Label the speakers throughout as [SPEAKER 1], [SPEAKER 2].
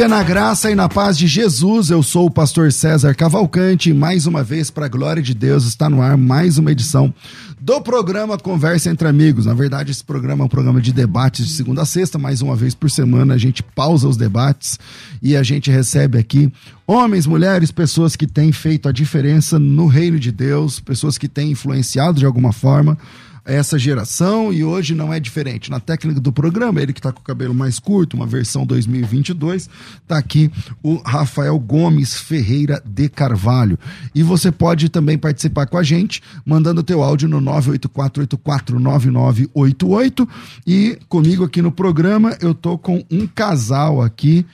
[SPEAKER 1] Dia na graça e na paz de Jesus. Eu sou o pastor César Cavalcante e mais uma vez, para a glória de Deus, está no ar mais uma edição do programa Conversa entre Amigos. Na verdade, esse programa é um programa de debates de segunda a sexta, mais uma vez por semana a gente pausa os debates e a gente recebe aqui homens, mulheres, pessoas que têm feito a diferença no reino de Deus, pessoas que têm influenciado de alguma forma essa geração e hoje não é diferente. Na técnica do programa, ele que está com o cabelo mais curto, uma versão 2022, está aqui o Rafael Gomes Ferreira de Carvalho. E você pode também participar com a gente, mandando o teu áudio no 984849988 e comigo aqui no programa eu tô com um casal aqui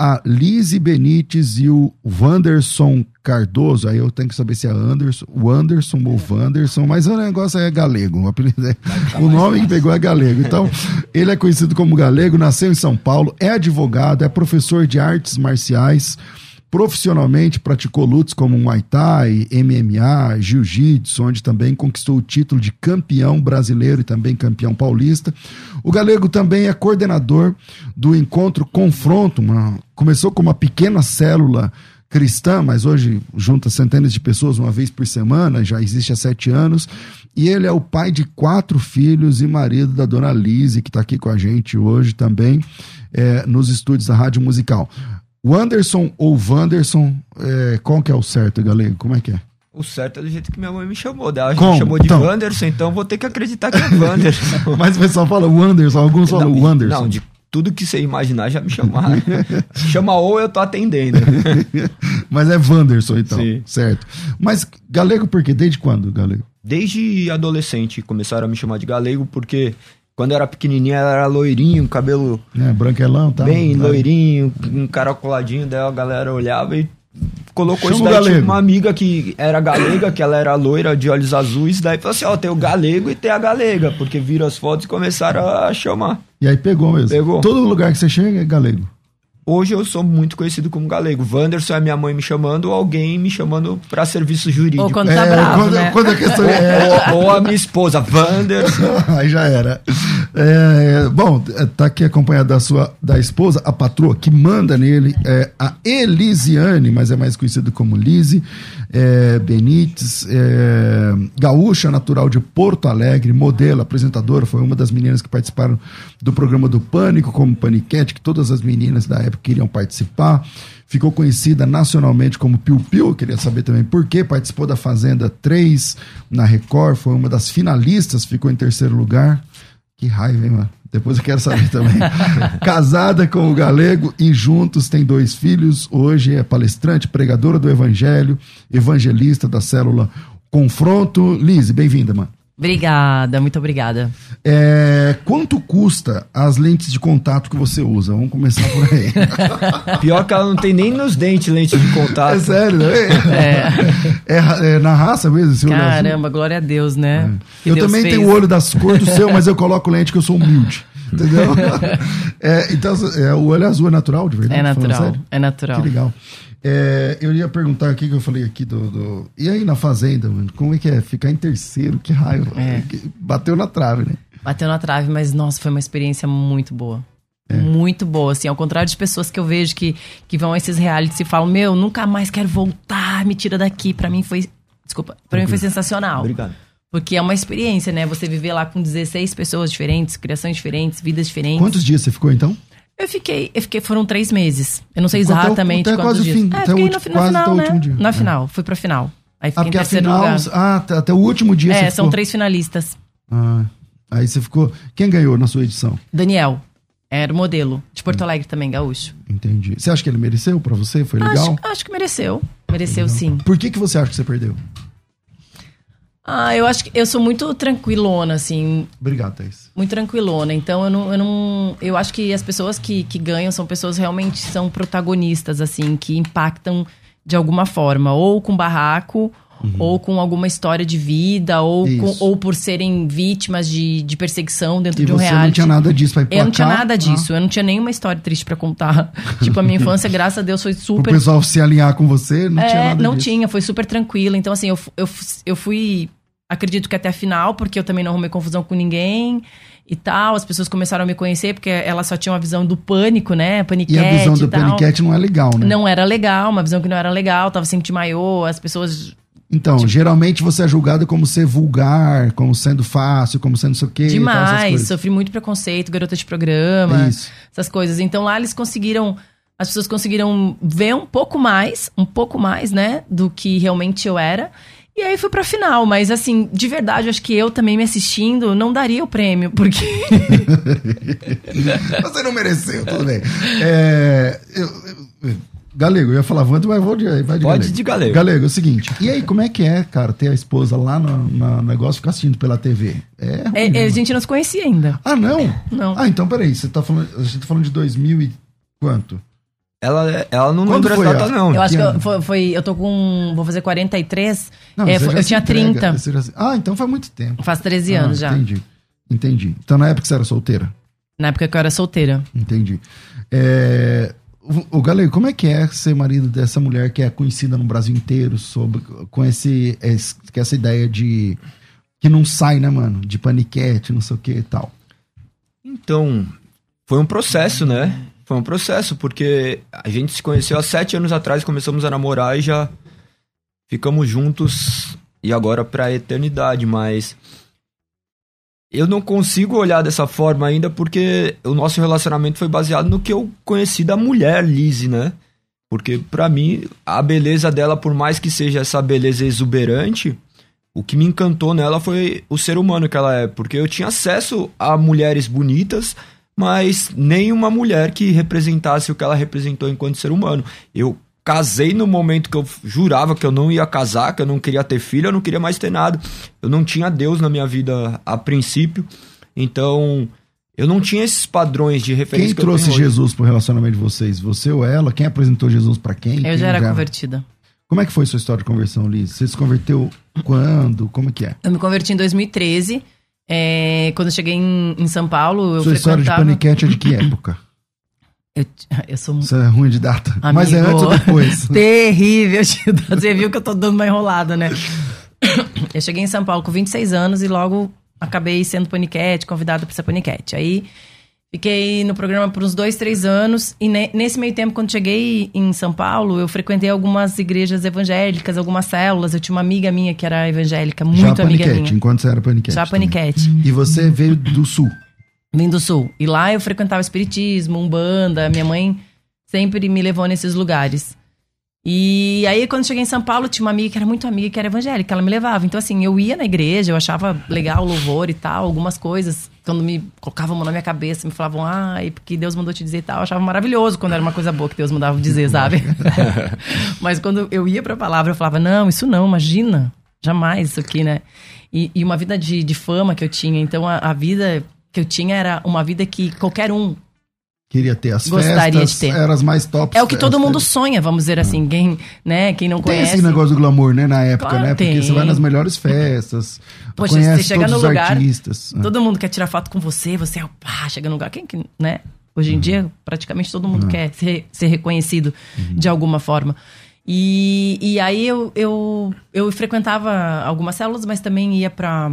[SPEAKER 1] a Lise Benites e o Wanderson Cardoso, aí eu tenho que saber se é Anderson, o Anderson ou Wanderson, mas o negócio é galego, o, é, o nome que pegou é galego. Então, ele é conhecido como galego, nasceu em São Paulo, é advogado, é professor de artes marciais, Profissionalmente praticou lutas como Muay Thai, MMA, Jiu-Jitsu, onde também conquistou o título de campeão brasileiro e também campeão paulista. O Galego também é coordenador do Encontro Confronto, uma, começou com uma pequena célula cristã, mas hoje junta centenas de pessoas uma vez por semana, já existe há sete anos. E ele é o pai de quatro filhos e marido da dona Lise, que está aqui com a gente hoje também, é, nos estúdios da Rádio Musical. O Anderson ou Wanderson, é, qual que é o certo, galego? Como é que é?
[SPEAKER 2] O certo é do jeito que minha mãe me chamou. Ela
[SPEAKER 1] Como?
[SPEAKER 2] me chamou de
[SPEAKER 1] Então.
[SPEAKER 2] Wanderson, então vou ter que acreditar que é Wanderson.
[SPEAKER 1] Mas o pessoal fala o Anderson, alguns falam o Anderson.
[SPEAKER 2] Não, de tudo que você imaginar já me chamaram. Chama ou eu tô atendendo.
[SPEAKER 1] Mas é Wanderson, então.
[SPEAKER 2] Sim.
[SPEAKER 1] Certo. Mas galego por quê? Desde quando, galego?
[SPEAKER 2] Desde adolescente começaram a me chamar de galego, porque quando eu era pequenininho ela era loirinho, cabelo
[SPEAKER 1] É, branquelão, tá?
[SPEAKER 2] bem
[SPEAKER 1] Vai.
[SPEAKER 2] loirinho, um caracoladinho, daí a galera olhava e colocou
[SPEAKER 1] Chama
[SPEAKER 2] isso daí. Tinha
[SPEAKER 1] galego.
[SPEAKER 2] uma amiga que era galega, que ela era loira de olhos azuis, daí falou assim, ó, tem o galego e tem a galega, porque viram as fotos e começaram a chamar.
[SPEAKER 1] E aí pegou mesmo.
[SPEAKER 2] Pegou.
[SPEAKER 1] Todo lugar que você chega é galego.
[SPEAKER 2] Hoje eu sou muito conhecido como galego. Wanderson é minha mãe me chamando ou alguém me chamando pra serviço jurídico.
[SPEAKER 3] Ou quando tá bravo,
[SPEAKER 1] quando,
[SPEAKER 3] né?
[SPEAKER 1] quando a questão é.
[SPEAKER 2] Ou, ou a minha esposa, Wanderson.
[SPEAKER 1] Aí já era. É, bom, tá aqui acompanhado da sua da esposa, a patroa, que manda nele, é a Elisiane, mas é mais conhecida como Lise é, Benites, é, gaúcha natural de Porto Alegre, modelo, apresentadora, foi uma das meninas que participaram do programa do Pânico, como Paniquete, que todas as meninas da época queriam participar. Ficou conhecida nacionalmente como Piu Piu, queria saber também por quê. Participou da Fazenda 3 na Record, foi uma das finalistas, ficou em terceiro lugar. Que raiva, hein, mano? Depois eu quero saber também. Casada com o galego e juntos tem dois filhos. Hoje é palestrante, pregadora do evangelho, evangelista da célula Confronto. Lise, bem-vinda, mano.
[SPEAKER 3] Obrigada, muito obrigada.
[SPEAKER 1] É, quanto custa as lentes de contato que você usa? Vamos começar por aí.
[SPEAKER 2] Pior que ela não tem nem nos dentes lente de contato.
[SPEAKER 1] É sério, né? É, é na raça mesmo? Esse olho azul?
[SPEAKER 3] Caramba, glória a Deus, né? Que
[SPEAKER 1] Eu
[SPEAKER 3] Deus
[SPEAKER 1] também
[SPEAKER 3] fez.
[SPEAKER 1] tenho o olho das cores do seu, mas eu coloco lente que eu sou humilde. Entendeu? É, então, é, o olho azul é natural, de verdade?
[SPEAKER 3] É natural, é natural.
[SPEAKER 1] Que legal. É, eu ia perguntar aqui que eu falei aqui do, do- E aí na fazenda, mano? Como é que é? Ficar em terceiro, que raiva.
[SPEAKER 3] É.
[SPEAKER 1] Bateu na trave, né?
[SPEAKER 3] Bateu na trave, mas nossa, foi uma experiência muito boa. É. Muito boa, assim, ao contrário de pessoas que eu vejo que, que vão a esses realities e falam, meu, nunca mais quero voltar, me tira daqui. Para mim foi. Desculpa, pra mim foi sensacional.
[SPEAKER 2] Obrigado.
[SPEAKER 3] Porque é uma experiência, né? Você viver lá com 16 pessoas diferentes, criações diferentes, vidas diferentes.
[SPEAKER 1] Quantos dias você ficou então?
[SPEAKER 3] Eu fiquei, eu fiquei, foram três meses. Eu não sei exatamente
[SPEAKER 1] até, até
[SPEAKER 3] quantos
[SPEAKER 1] quase
[SPEAKER 3] dias.
[SPEAKER 1] Fim,
[SPEAKER 3] é,
[SPEAKER 1] até
[SPEAKER 3] fiquei
[SPEAKER 1] o,
[SPEAKER 3] no,
[SPEAKER 1] quase
[SPEAKER 3] final, né?
[SPEAKER 1] último dia.
[SPEAKER 3] Na
[SPEAKER 1] é.
[SPEAKER 3] final, fui pra final. Aí fiquei
[SPEAKER 1] ah,
[SPEAKER 3] em
[SPEAKER 1] porque a final,
[SPEAKER 3] lugar.
[SPEAKER 1] ah, tá, até o último dia
[SPEAKER 3] É, são
[SPEAKER 1] ficou.
[SPEAKER 3] três finalistas.
[SPEAKER 1] Ah, aí você ficou. Quem ganhou na sua edição?
[SPEAKER 3] Daniel, era o modelo. De Porto Alegre também, gaúcho.
[SPEAKER 1] Entendi. Você acha que ele mereceu pra você? Foi legal?
[SPEAKER 3] Acho, acho que mereceu. Mereceu sim.
[SPEAKER 1] Por que, que você acha que você perdeu?
[SPEAKER 3] Ah, eu acho que eu sou muito tranquilona, assim.
[SPEAKER 1] Obrigado, Thaís.
[SPEAKER 3] Muito tranquilona. Então eu não. Eu, não, eu acho que as pessoas que, que ganham são pessoas realmente são protagonistas, assim, que impactam de alguma forma. Ou com barraco, ou com alguma história de vida, ou, com- ou por serem vítimas de, de perseguição dentro
[SPEAKER 1] E
[SPEAKER 3] de um
[SPEAKER 1] você
[SPEAKER 3] reality.
[SPEAKER 1] não tinha nada disso pra?
[SPEAKER 3] Eu não tinha nada
[SPEAKER 1] Ah,
[SPEAKER 3] disso, eu não tinha nenhuma história triste pra contar. tipo, a minha infância, graças a Deus, foi
[SPEAKER 1] O
[SPEAKER 3] super
[SPEAKER 1] pessoal se alinhar com você, não tinha
[SPEAKER 3] é,
[SPEAKER 1] nada
[SPEAKER 3] não
[SPEAKER 1] disso.
[SPEAKER 3] tinha, foi super tranquila. Então, assim, eu, eu, eu fui, acredito que até a final, porque eu também não arrumei confusão com ninguém e tal. As pessoas começaram a me conhecer, porque elas só tinham a visão do pânico, né? Paniquete
[SPEAKER 1] E a visão do
[SPEAKER 3] tal.
[SPEAKER 1] Paniquete não é legal, né?
[SPEAKER 3] Não era legal, uma visão que não era legal, tava sempre de maiô, as pessoas.
[SPEAKER 1] Então, geralmente você é julgado como ser vulgar, como sendo fácil, como sendo não sei o quê.
[SPEAKER 3] demais, sofri muito preconceito, garota de programa,
[SPEAKER 1] Isso.
[SPEAKER 3] essas coisas. Então lá eles conseguiram. As pessoas conseguiram ver um pouco mais, um pouco mais, né, do que realmente eu era. E aí fui pra final, mas assim, de verdade, acho que eu também me assistindo não daria o prêmio, porque.
[SPEAKER 1] Você não mereceu, tudo bem. É, eu- eu- Galego, eu ia falar Wanda, mas vou de, vai de
[SPEAKER 2] Pode
[SPEAKER 1] Galego.
[SPEAKER 2] de Galego.
[SPEAKER 1] Galego, é o seguinte. E aí, como é que é, cara, ter a esposa lá no, no negócio e ficar assistindo pela TV? É, ruim,
[SPEAKER 3] É,
[SPEAKER 1] né,
[SPEAKER 3] é, a gente não se conhecia ainda.
[SPEAKER 1] Ah, não?
[SPEAKER 3] Não.
[SPEAKER 1] Ah, então peraí, você tá falando, a gente tá falando de 2000 e quanto?
[SPEAKER 2] Ela, ela não
[SPEAKER 1] Quando
[SPEAKER 2] lembra
[SPEAKER 1] foi
[SPEAKER 2] as datas,
[SPEAKER 1] a-
[SPEAKER 2] não.
[SPEAKER 3] Eu acho que
[SPEAKER 1] ano?
[SPEAKER 3] eu, foi, foi- eu tô com. Vou fazer 43.
[SPEAKER 1] Não,
[SPEAKER 3] É, foi- eu tinha
[SPEAKER 1] entrega,
[SPEAKER 3] 30.
[SPEAKER 1] você já Ah, então faz muito tempo.
[SPEAKER 3] Faz 13
[SPEAKER 1] Ah,
[SPEAKER 3] anos já.
[SPEAKER 1] Entendi. Entendi. Então na época você era solteira?
[SPEAKER 3] Na época que eu era solteira.
[SPEAKER 1] Entendi. É, o, o Galego, como é que é ser marido dessa mulher que é conhecida no Brasil inteiro sobre, com esse, esse- com essa ideia de. que não sai, né, mano? De paniquete, não sei o que e tal.
[SPEAKER 2] Então, foi um processo, né? Foi um processo, porque a gente se conheceu há sete anos atrás, começamos a namorar e já ficamos juntos e agora pra eternidade, mas eu não consigo olhar dessa forma ainda porque o nosso relacionamento foi baseado no que eu conheci da mulher Lizzie, né? Porque pra mim, a beleza dela, por mais que seja essa beleza exuberante, o que me encantou nela foi o ser humano que ela é, porque eu tinha acesso a mulheres bonitas, mas nenhuma mulher que representasse o que ela representou enquanto ser humano. Eu casei no momento que eu jurava que eu não ia casar, que eu não queria ter filho, eu não queria mais ter nada. Eu não tinha Deus na minha vida a princípio, então eu não tinha esses padrões de referência
[SPEAKER 1] Quem
[SPEAKER 2] que eu
[SPEAKER 1] trouxe. Jesus pro relacionamento de vocês? Você ou ela? Quem apresentou Jesus pra quem?
[SPEAKER 3] Eu
[SPEAKER 1] Quem
[SPEAKER 3] já era convertida.
[SPEAKER 1] Como é que foi sua história de conversão, Liz? Você se converteu quando? Como é que é?
[SPEAKER 3] Eu me converti em 2013. É, quando eu cheguei em, em São Paulo, eu
[SPEAKER 1] sua história de
[SPEAKER 3] frequentava...
[SPEAKER 1] paniquete é de que época?
[SPEAKER 3] Eu, eu sou
[SPEAKER 1] Isso é ruim de data.
[SPEAKER 3] Amigo.
[SPEAKER 1] Mas é antes ou depois?
[SPEAKER 3] terrível. Você viu que eu tô dando uma enrolada, né? Eu cheguei em São Paulo com 26 anos e logo acabei sendo paniquete, convidada pra ser paniquete. Aí fiquei no programa por uns dois, três anos. E ne- nesse meio tempo, quando cheguei em São Paulo, eu frequentei algumas igrejas evangélicas, algumas células. Eu tinha uma amiga minha que era evangélica, muito
[SPEAKER 1] Já
[SPEAKER 3] amiga
[SPEAKER 1] paniquete,
[SPEAKER 3] minha.
[SPEAKER 1] enquanto você era paniquete.
[SPEAKER 3] Já
[SPEAKER 1] também.
[SPEAKER 3] paniquete.
[SPEAKER 1] E você veio do sul.
[SPEAKER 3] Vim do Sul. E lá eu frequentava espiritismo, umbanda. Minha mãe sempre me levou nesses lugares. E aí, quando cheguei em São Paulo, tinha uma amiga que era muito amiga, que era evangélica. Ela me levava. Então, assim, eu ia na igreja, eu achava legal o louvor e tal, algumas coisas. Quando me colocavam na minha cabeça, me falavam, ai, porque Deus mandou te dizer e tal. Eu achava maravilhoso quando era uma coisa boa que Deus mandava dizer, sabe? Mas quando eu ia pra palavra, eu falava, não, isso não, imagina. Jamais isso aqui, né? E, e uma vida de, de fama que eu tinha. Então, a, a vida que eu tinha era uma vida que qualquer um
[SPEAKER 1] Queria ter as
[SPEAKER 3] Gostaria
[SPEAKER 1] festas,
[SPEAKER 3] de ter.
[SPEAKER 1] eram as mais tops.
[SPEAKER 3] É o que todo mundo sonha, vamos dizer assim. Quem, né, quem não
[SPEAKER 1] Tem
[SPEAKER 3] conhece.
[SPEAKER 1] esse negócio do glamour, né, na época,
[SPEAKER 3] Claro,
[SPEAKER 1] né? Porque
[SPEAKER 3] tem.
[SPEAKER 1] você vai nas melhores festas,
[SPEAKER 3] Poxa,
[SPEAKER 1] conhece
[SPEAKER 3] você chega
[SPEAKER 1] todos
[SPEAKER 3] no
[SPEAKER 1] os
[SPEAKER 3] lugar,
[SPEAKER 1] artistas. Ah.
[SPEAKER 3] Todo mundo quer tirar foto com você, você é o pá, chega no lugar. Quem que, né? Hoje em
[SPEAKER 1] Uhum.
[SPEAKER 3] dia, praticamente todo mundo quer ser, ser reconhecido de alguma forma. E, e aí eu, eu, eu frequentava algumas células, mas também ia para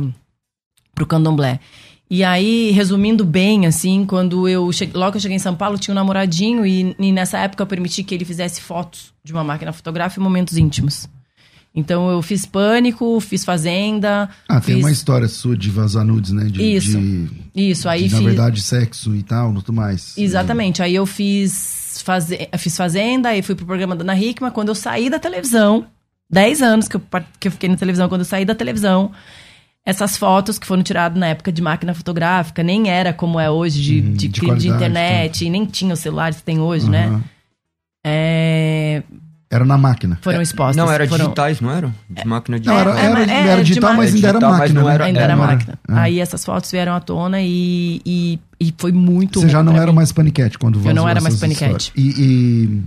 [SPEAKER 3] o candomblé. E aí, resumindo bem, assim, quando eu cheguei, logo que eu cheguei em São Paulo, tinha um namoradinho e, e nessa época eu permiti que ele fizesse fotos de uma máquina fotográfica em momentos íntimos. Então eu fiz Pânico, fiz Fazenda.
[SPEAKER 1] Ah,
[SPEAKER 3] fiz...
[SPEAKER 1] tem uma história sua de vazar nudes, né? De,
[SPEAKER 3] Isso.
[SPEAKER 1] De,
[SPEAKER 3] Isso, aí
[SPEAKER 1] de,
[SPEAKER 3] fiz...
[SPEAKER 1] Na verdade, sexo e tal, tudo mais.
[SPEAKER 3] Exatamente. Aí eu fiz, faze... fiz Fazenda, aí fui pro programa da Ana Hickman. Quando eu saí da televisão, 10 anos que eu, que eu fiquei na televisão, quando eu saí da televisão, essas fotos que foram tiradas na época de máquina fotográfica, nem era como é hoje, de,
[SPEAKER 1] Uhum,
[SPEAKER 3] de,
[SPEAKER 1] de
[SPEAKER 3] de, internet, e nem tinha os celulares que tem hoje, né?
[SPEAKER 1] Aham.
[SPEAKER 3] É,
[SPEAKER 1] Era na máquina.
[SPEAKER 3] foram expostas.
[SPEAKER 2] Não, era
[SPEAKER 3] foram...
[SPEAKER 2] digitais, não eram? De máquina de
[SPEAKER 1] Não, era,
[SPEAKER 3] é,
[SPEAKER 1] era,
[SPEAKER 3] é,
[SPEAKER 1] era
[SPEAKER 3] de
[SPEAKER 1] digital,
[SPEAKER 3] ma-
[SPEAKER 1] mas ainda era
[SPEAKER 2] digital,
[SPEAKER 1] máquina. né?
[SPEAKER 2] era-
[SPEAKER 3] Ainda era máquina.
[SPEAKER 1] é.
[SPEAKER 3] Aí essas fotos vieram à tona e, e, e foi muito
[SPEAKER 1] Você já não era
[SPEAKER 3] mim.
[SPEAKER 1] mais paniquete quando vazou
[SPEAKER 3] Eu não era mais paniquete.
[SPEAKER 1] E, e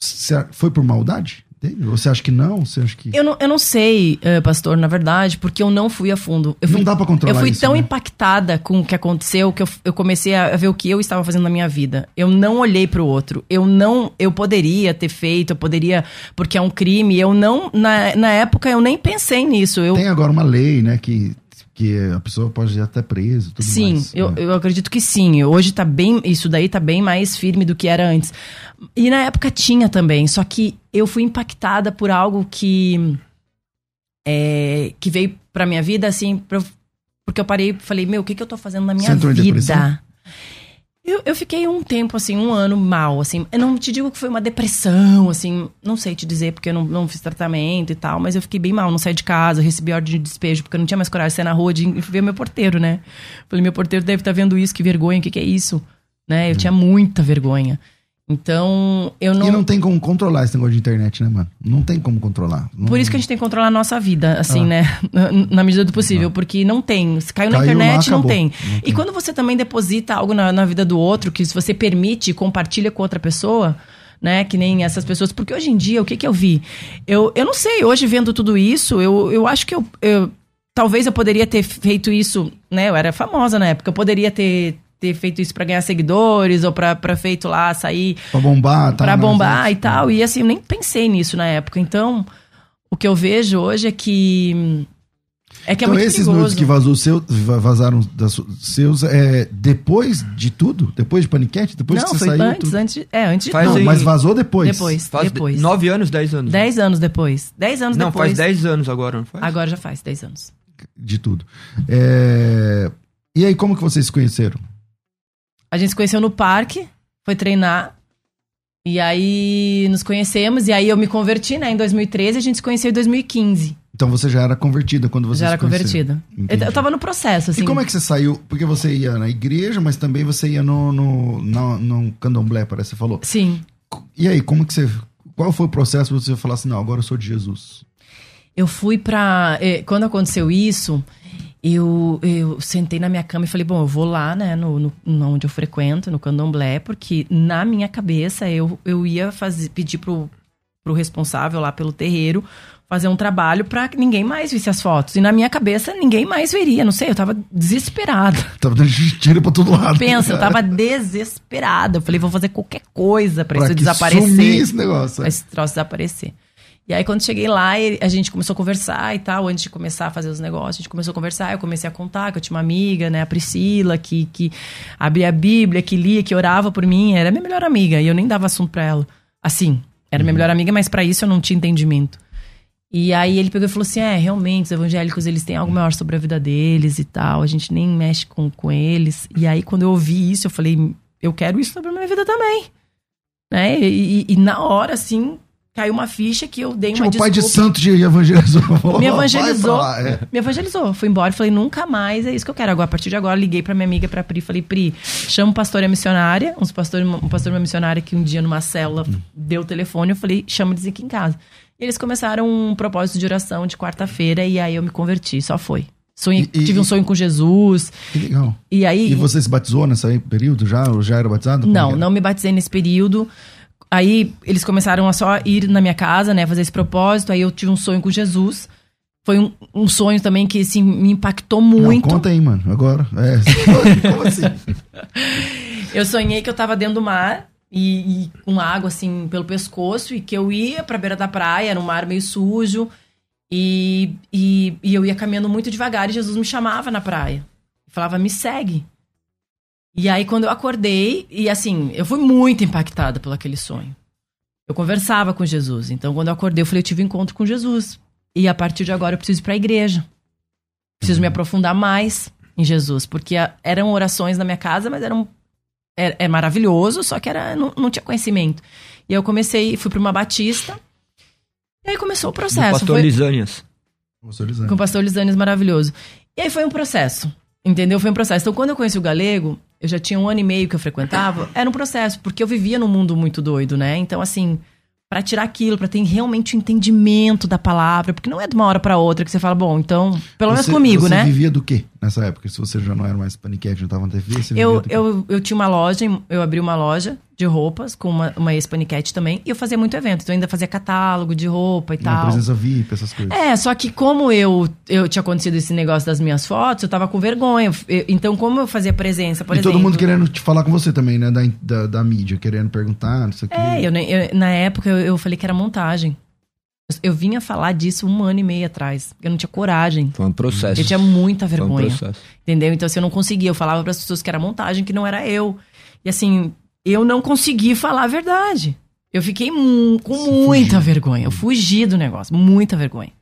[SPEAKER 1] você- foi por maldade? Dele? Você acha que não? Você acha que
[SPEAKER 3] Eu não, eu não sei, eh, pastor, na verdade, porque eu não fui a fundo. Eu fui,
[SPEAKER 1] não dá pra controlar
[SPEAKER 3] eu fui
[SPEAKER 1] isso?
[SPEAKER 3] tão
[SPEAKER 1] né?
[SPEAKER 3] impactada com o que aconteceu que eu, eu comecei a ver o que eu estava fazendo na minha vida. Eu não olhei pro outro. Eu não, eu poderia ter feito, eu poderia, porque é um crime. Eu não, na, na época, eu nem pensei nisso. Eu,
[SPEAKER 1] Tem agora uma lei, né, que, que a pessoa pode ir até preso, tudo
[SPEAKER 3] Sim,
[SPEAKER 1] mais.
[SPEAKER 3] eu,
[SPEAKER 1] né?
[SPEAKER 3] eu acredito que sim. Hoje tá bem. Isso daí tá bem mais firme do que era antes. E na época tinha também, só que eu fui impactada por algo que. é, que veio pra minha vida, assim, pra- porque eu parei e falei, meu, o que, que eu tô fazendo na minha vida? Eu, eu fiquei um tempo, assim, um ano mal, assim. Eu não te digo que foi uma depressão, assim, não sei te dizer, porque eu não, não fiz tratamento e tal, mas eu fiquei bem mal, não saí de casa, recebi ordem de despejo, porque eu não tinha mais coragem de sair na rua de ver meu porteiro, né? Falei, meu porteiro deve estar vendo isso, que vergonha, o que, que é isso? Né? Eu tinha muita vergonha. Então, eu não.
[SPEAKER 1] E não tem como controlar esse negócio de internet, né, mano? Não tem como controlar. Não-
[SPEAKER 3] Por isso que a gente tem que controlar a nossa vida, assim,
[SPEAKER 1] Ah.
[SPEAKER 3] né? Na, na medida do possível. Porque não tem. Se caiu na
[SPEAKER 1] Caiu lá,
[SPEAKER 3] internet, não,
[SPEAKER 1] acabou.
[SPEAKER 3] tem.
[SPEAKER 1] Não
[SPEAKER 3] E
[SPEAKER 1] tem.
[SPEAKER 3] quando você também deposita algo na, na vida do outro, que se você permite, compartilha com outra pessoa, né? Que nem essas pessoas. Porque hoje em dia, o que que eu vi? Eu, eu não sei, hoje vendo tudo isso, eu, eu acho que eu, eu- Talvez eu poderia ter feito isso, né? Eu era famosa na época. Eu poderia ter, ter feito isso pra ganhar seguidores ou pra, pra feito lá, sair
[SPEAKER 1] Pra bombar, tá?
[SPEAKER 3] Pra
[SPEAKER 1] mas-
[SPEAKER 3] bombar e tal. E assim, eu nem pensei nisso na época. Então, o que eu vejo hoje é que. É que é
[SPEAKER 1] então
[SPEAKER 3] muito
[SPEAKER 1] esses nudes que vazou seu, va- vazaram das seus é depois de tudo? Depois de paniquete? Depois
[SPEAKER 3] não,
[SPEAKER 1] que você
[SPEAKER 3] foi
[SPEAKER 1] saiu?
[SPEAKER 3] antes,
[SPEAKER 1] tudo?
[SPEAKER 3] antes. É, antes de
[SPEAKER 2] Faz
[SPEAKER 1] Não,
[SPEAKER 3] tudo.
[SPEAKER 2] aí-
[SPEAKER 1] mas vazou depois.
[SPEAKER 3] Depois,
[SPEAKER 2] Faz
[SPEAKER 3] depois.
[SPEAKER 2] de- nove anos, dez anos.
[SPEAKER 3] Dez anos depois. Dez anos
[SPEAKER 2] Não,
[SPEAKER 3] depois.
[SPEAKER 2] faz dez anos agora, não faz?
[SPEAKER 3] Agora já faz dez anos.
[SPEAKER 1] De tudo. É, E aí, como que vocês se conheceram?
[SPEAKER 3] A gente se conheceu no parque, foi treinar. E aí nos conhecemos. E aí eu me converti, né? Em 2013, a gente se conheceu em 2015.
[SPEAKER 1] Então você já era convertida quando você
[SPEAKER 3] já era convertida. Eu, eu tava no processo, assim.
[SPEAKER 1] E como é que você saiu? Porque você ia na igreja, mas também você ia no, no, no, no candomblé, parece que você falou.
[SPEAKER 3] Sim.
[SPEAKER 1] E aí, como que você. Qual foi o processo pra você falar assim, não, agora eu sou de Jesus?
[SPEAKER 3] Eu fui pra. eh, Quando aconteceu isso, eu, eu sentei na minha cama e falei, bom, eu vou lá, né, no, no, onde eu frequento, no candomblé, porque na minha cabeça eu, eu ia fazer, pedir pro, pro responsável lá pelo terreiro fazer um trabalho pra que ninguém mais visse as fotos. E na minha cabeça ninguém mais veria, não sei, eu tava desesperada.
[SPEAKER 1] Tava dando tiro pra todo lado.
[SPEAKER 3] Pensa, eu tava desesperada. Eu falei, vou fazer qualquer coisa pra isso
[SPEAKER 1] que
[SPEAKER 3] desaparecer
[SPEAKER 1] sumir esse negócio.
[SPEAKER 3] pra esse troço desaparecer. E aí, quando cheguei lá, a gente começou a conversar e tal, antes de começar a fazer os negócios, a gente começou a conversar, eu comecei a contar que eu tinha uma amiga, né, a Priscila, que, que abria a Bíblia, que lia, que orava por mim, era minha melhor amiga, e eu nem dava assunto pra ela. Assim, era minha melhor amiga, mas pra isso eu não tinha entendimento. E aí ele pegou e falou assim: é, realmente, os evangélicos eles têm algo maior sobre a vida deles e tal, a gente nem mexe com, com eles. E aí, quando eu ouvi isso, eu falei: eu quero isso sobre a minha vida também. Né? E, e- e na hora, assim, caiu uma ficha que eu dei uma
[SPEAKER 1] o pai de santo de evangelizou.
[SPEAKER 3] Me evangelizou.
[SPEAKER 1] lá, é.
[SPEAKER 3] Me evangelizou. Fui embora e falei, nunca mais é isso que eu quero. Agora, a partir de agora, liguei pra minha amiga, pra Pri. Falei, Pri, chama um pastor e a missionária. Uns pastor, um pastor e uma missionária que um dia numa célula deu o telefone. Eu falei, chama eles aqui em casa. E eles começaram um propósito de oração de quarta-feira. E aí eu me converti. Só foi. Sonhei,
[SPEAKER 1] E- e-
[SPEAKER 3] tive um sonho com Jesus.
[SPEAKER 1] Que legal.
[SPEAKER 3] E aí...
[SPEAKER 1] E você se batizou nesse período já? Ou já era batizado?
[SPEAKER 3] Não, não me batizei nesse período. Aí eles começaram a só ir na minha casa, né, fazer esse propósito. Aí eu tive um sonho com Jesus. Foi um, um sonho também que assim, me impactou muito.
[SPEAKER 1] Não, conta aí, mano, agora. É. Como assim?
[SPEAKER 3] Eu sonhei que eu tava dentro do mar e, e com água assim pelo pescoço e que eu ia pra beira da praia, era um mar meio sujo. E, e, e eu ia caminhando muito devagar e Jesus me chamava na praia. Falava, me segue. E aí, quando eu acordei, e assim, eu fui muito impactada por aquele sonho. Eu conversava com Jesus. Então, quando eu acordei, eu falei, eu tive um encontro com Jesus. E a partir de agora eu preciso ir para a igreja. Preciso me aprofundar mais em Jesus. Porque eram orações na minha casa, mas eram. É, é maravilhoso, só que era, não, não tinha conhecimento. E eu comecei, fui para uma batista. E aí começou o processo. Com
[SPEAKER 2] pastor
[SPEAKER 3] foi...
[SPEAKER 2] Lisânias.
[SPEAKER 3] Com o pastor Lisânias, maravilhoso. E aí foi um processo. Entendeu? Foi um processo. Então, quando eu conheci o Galego, eu já tinha um ano e meio que eu frequentava, era um processo, porque eu vivia num mundo muito doido, né? Então, assim, para tirar aquilo, para ter realmente o um entendimento da palavra, porque não é de uma hora para outra que você fala, bom, então, pelo menos comigo,
[SPEAKER 1] você
[SPEAKER 3] né?
[SPEAKER 1] Você vivia do quê nessa época? Se você já não era mais paniquete, já estava na TV, você
[SPEAKER 3] eu, eu, eu tinha uma loja, eu abri uma loja de roupas com uma, uma ex-paniquete também, e eu fazia muito evento, então eu ainda fazia catálogo de roupa e
[SPEAKER 1] uma
[SPEAKER 3] tal.
[SPEAKER 1] presença VIP, essas coisas.
[SPEAKER 3] É, só que como eu, eu tinha acontecido esse negócio das minhas fotos, eu tava com vergonha. Eu, então, como eu fazia presença, por
[SPEAKER 1] e
[SPEAKER 3] exemplo...
[SPEAKER 1] todo mundo querendo te falar com você também, né? Da, da, da mídia, querendo perguntar, não sei o quê.
[SPEAKER 3] É, eu, eu, na época eu, eu falei que era montagem. Eu vinha falar disso um ano e meio atrás. Eu não tinha coragem.
[SPEAKER 2] Foi um processo.
[SPEAKER 3] Eu tinha muita vergonha.
[SPEAKER 2] Foi um processo.
[SPEAKER 3] Entendeu? Então, assim, eu não conseguia, eu falava para as pessoas que era montagem, que não era eu. E assim, eu não consegui falar a verdade. Eu fiquei com Você muita fugiu. vergonha. Eu fugi do negócio, muita vergonha.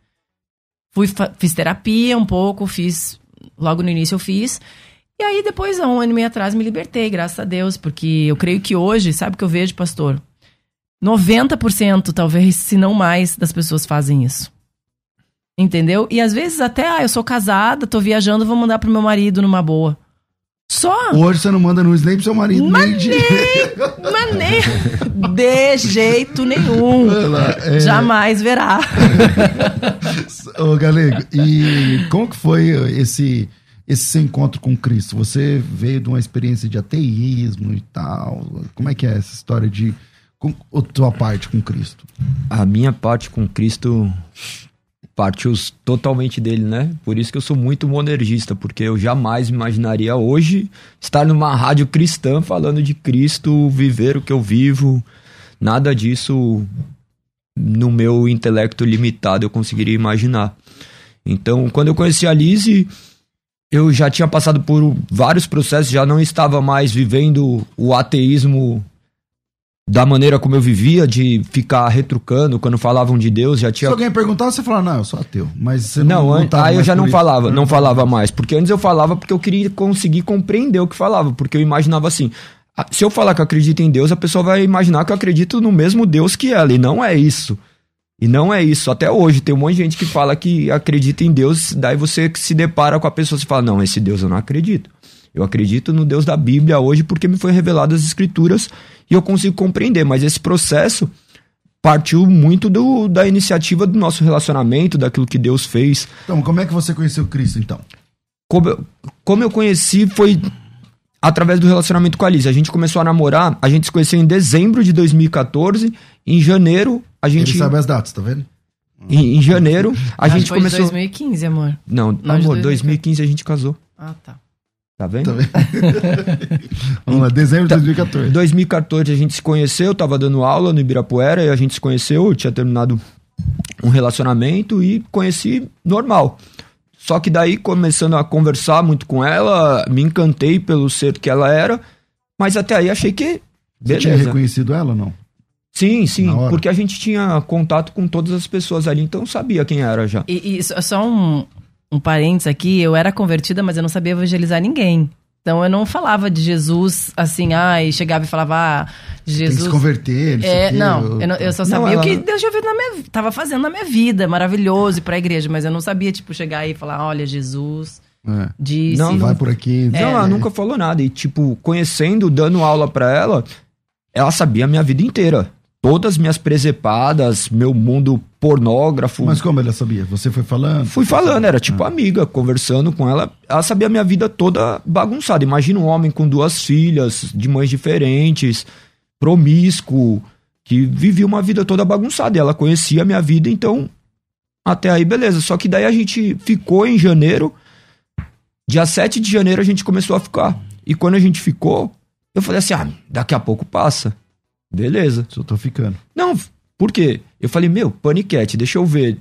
[SPEAKER 3] Fui, fiz terapia um pouco, fiz. Logo no início eu fiz. E aí, depois, um ano e meio atrás, me libertei, graças a Deus, porque eu creio que hoje, sabe o que eu vejo, pastor? 90%, talvez, se não mais, das pessoas fazem isso. Entendeu? E às vezes até, ah, eu sou casada, tô viajando, vou mandar pro meu marido numa boa. Só.
[SPEAKER 1] Hoje você não manda nudes nem pro seu marido,
[SPEAKER 3] nem de... Mas nem. De jeito nenhum. É... Jamais verá.
[SPEAKER 1] Ô, Galego, e como que foi esse, esse seu encontro com Cristo? Você veio de uma experiência de ateísmo e tal. Como é que é essa história de com a tua parte com Cristo?
[SPEAKER 2] A minha parte com Cristo partiu totalmente dele, né? Por isso que eu sou muito monergista, porque eu jamais imaginaria hoje estar numa rádio cristã falando de Cristo, viver o que eu vivo. Nada disso no meu intelecto limitado eu conseguiria imaginar. Então, quando eu conheci a Lise, eu já tinha passado por vários processos, já não estava mais vivendo o ateísmo da maneira como eu vivia, de ficar retrucando quando falavam de Deus, já tinha.
[SPEAKER 1] Se alguém perguntava, você falava, não, eu sou ateu. Mas você não.
[SPEAKER 2] Não, an... aí eu já não falava, não falava mais. Porque antes eu falava porque eu queria conseguir compreender o que falava, porque eu imaginava assim. Se eu falar que eu acredito em Deus, a pessoa vai imaginar que eu acredito no mesmo Deus que ela. E não é isso. E não é isso. Até hoje tem um monte de gente que fala que acredita em Deus, daí você se depara com a pessoa e fala: Não, esse Deus eu não acredito. Eu acredito no Deus da Bíblia hoje porque me foi revelado as Escrituras e eu consigo compreender. Mas esse processo partiu muito do, da iniciativa do nosso relacionamento, daquilo que Deus fez.
[SPEAKER 1] Então, como é que você conheceu Cristo, então?
[SPEAKER 2] Como eu, como eu conheci foi através do relacionamento com a Liz. A gente começou a namorar, a gente se conheceu em dezembro de 2014. Em janeiro, a gente.
[SPEAKER 1] Ele sabe as datas, tá vendo?
[SPEAKER 2] Em, em janeiro, a gente começou.
[SPEAKER 3] Foi 2015, amor.
[SPEAKER 2] Não, Não amor, 2015 a gente casou.
[SPEAKER 3] Ah, tá.
[SPEAKER 2] Tá vendo? Tá vendo?
[SPEAKER 1] Vamos lá, dezembro de 2014.
[SPEAKER 2] 2014 a gente se conheceu, tava dando aula no Ibirapuera e a gente se conheceu, eu tinha terminado um relacionamento e conheci normal. Só que daí, começando a conversar muito com ela, me encantei pelo ser que ela era, mas até aí achei que.
[SPEAKER 1] Beleza. Você tinha reconhecido ela ou não?
[SPEAKER 2] Sim, sim, porque a gente tinha contato com todas as pessoas ali, então sabia quem era já.
[SPEAKER 3] E, e só um, um parênteses aqui, eu era convertida, mas eu não sabia evangelizar ninguém. Então eu não falava de Jesus assim, ai, chegava e falava, ah, Jesus. Tem que
[SPEAKER 1] se converter,
[SPEAKER 3] é, não, eu... Eu, não, eu, só sabia não, o que Deus já na minha, tava fazendo na minha vida, maravilhoso, ir pra igreja, mas eu não sabia, tipo, chegar aí e falar, olha, Jesus. É. Disse.
[SPEAKER 1] Não, vai por aqui.
[SPEAKER 2] É, não, ela nunca falou nada. E, tipo, conhecendo, dando aula pra ela, ela sabia a minha vida inteira todas minhas presepadas, meu mundo pornógrafo.
[SPEAKER 1] Mas como ela sabia? Você foi falando?
[SPEAKER 2] Fui falando, era tipo ah. amiga, conversando com ela. Ela sabia a minha vida toda bagunçada. Imagina um homem com duas filhas, de mães diferentes, promíscuo, que vivia uma vida toda bagunçada. E ela conhecia a minha vida, então até aí beleza. Só que daí a gente ficou em janeiro. Dia 7 de janeiro a gente começou a ficar. E quando a gente ficou, eu falei assim: ah, daqui a pouco passa. Beleza.
[SPEAKER 1] Só tô ficando.
[SPEAKER 2] Não, por quê? Eu falei, meu, paniquete, deixa eu ver.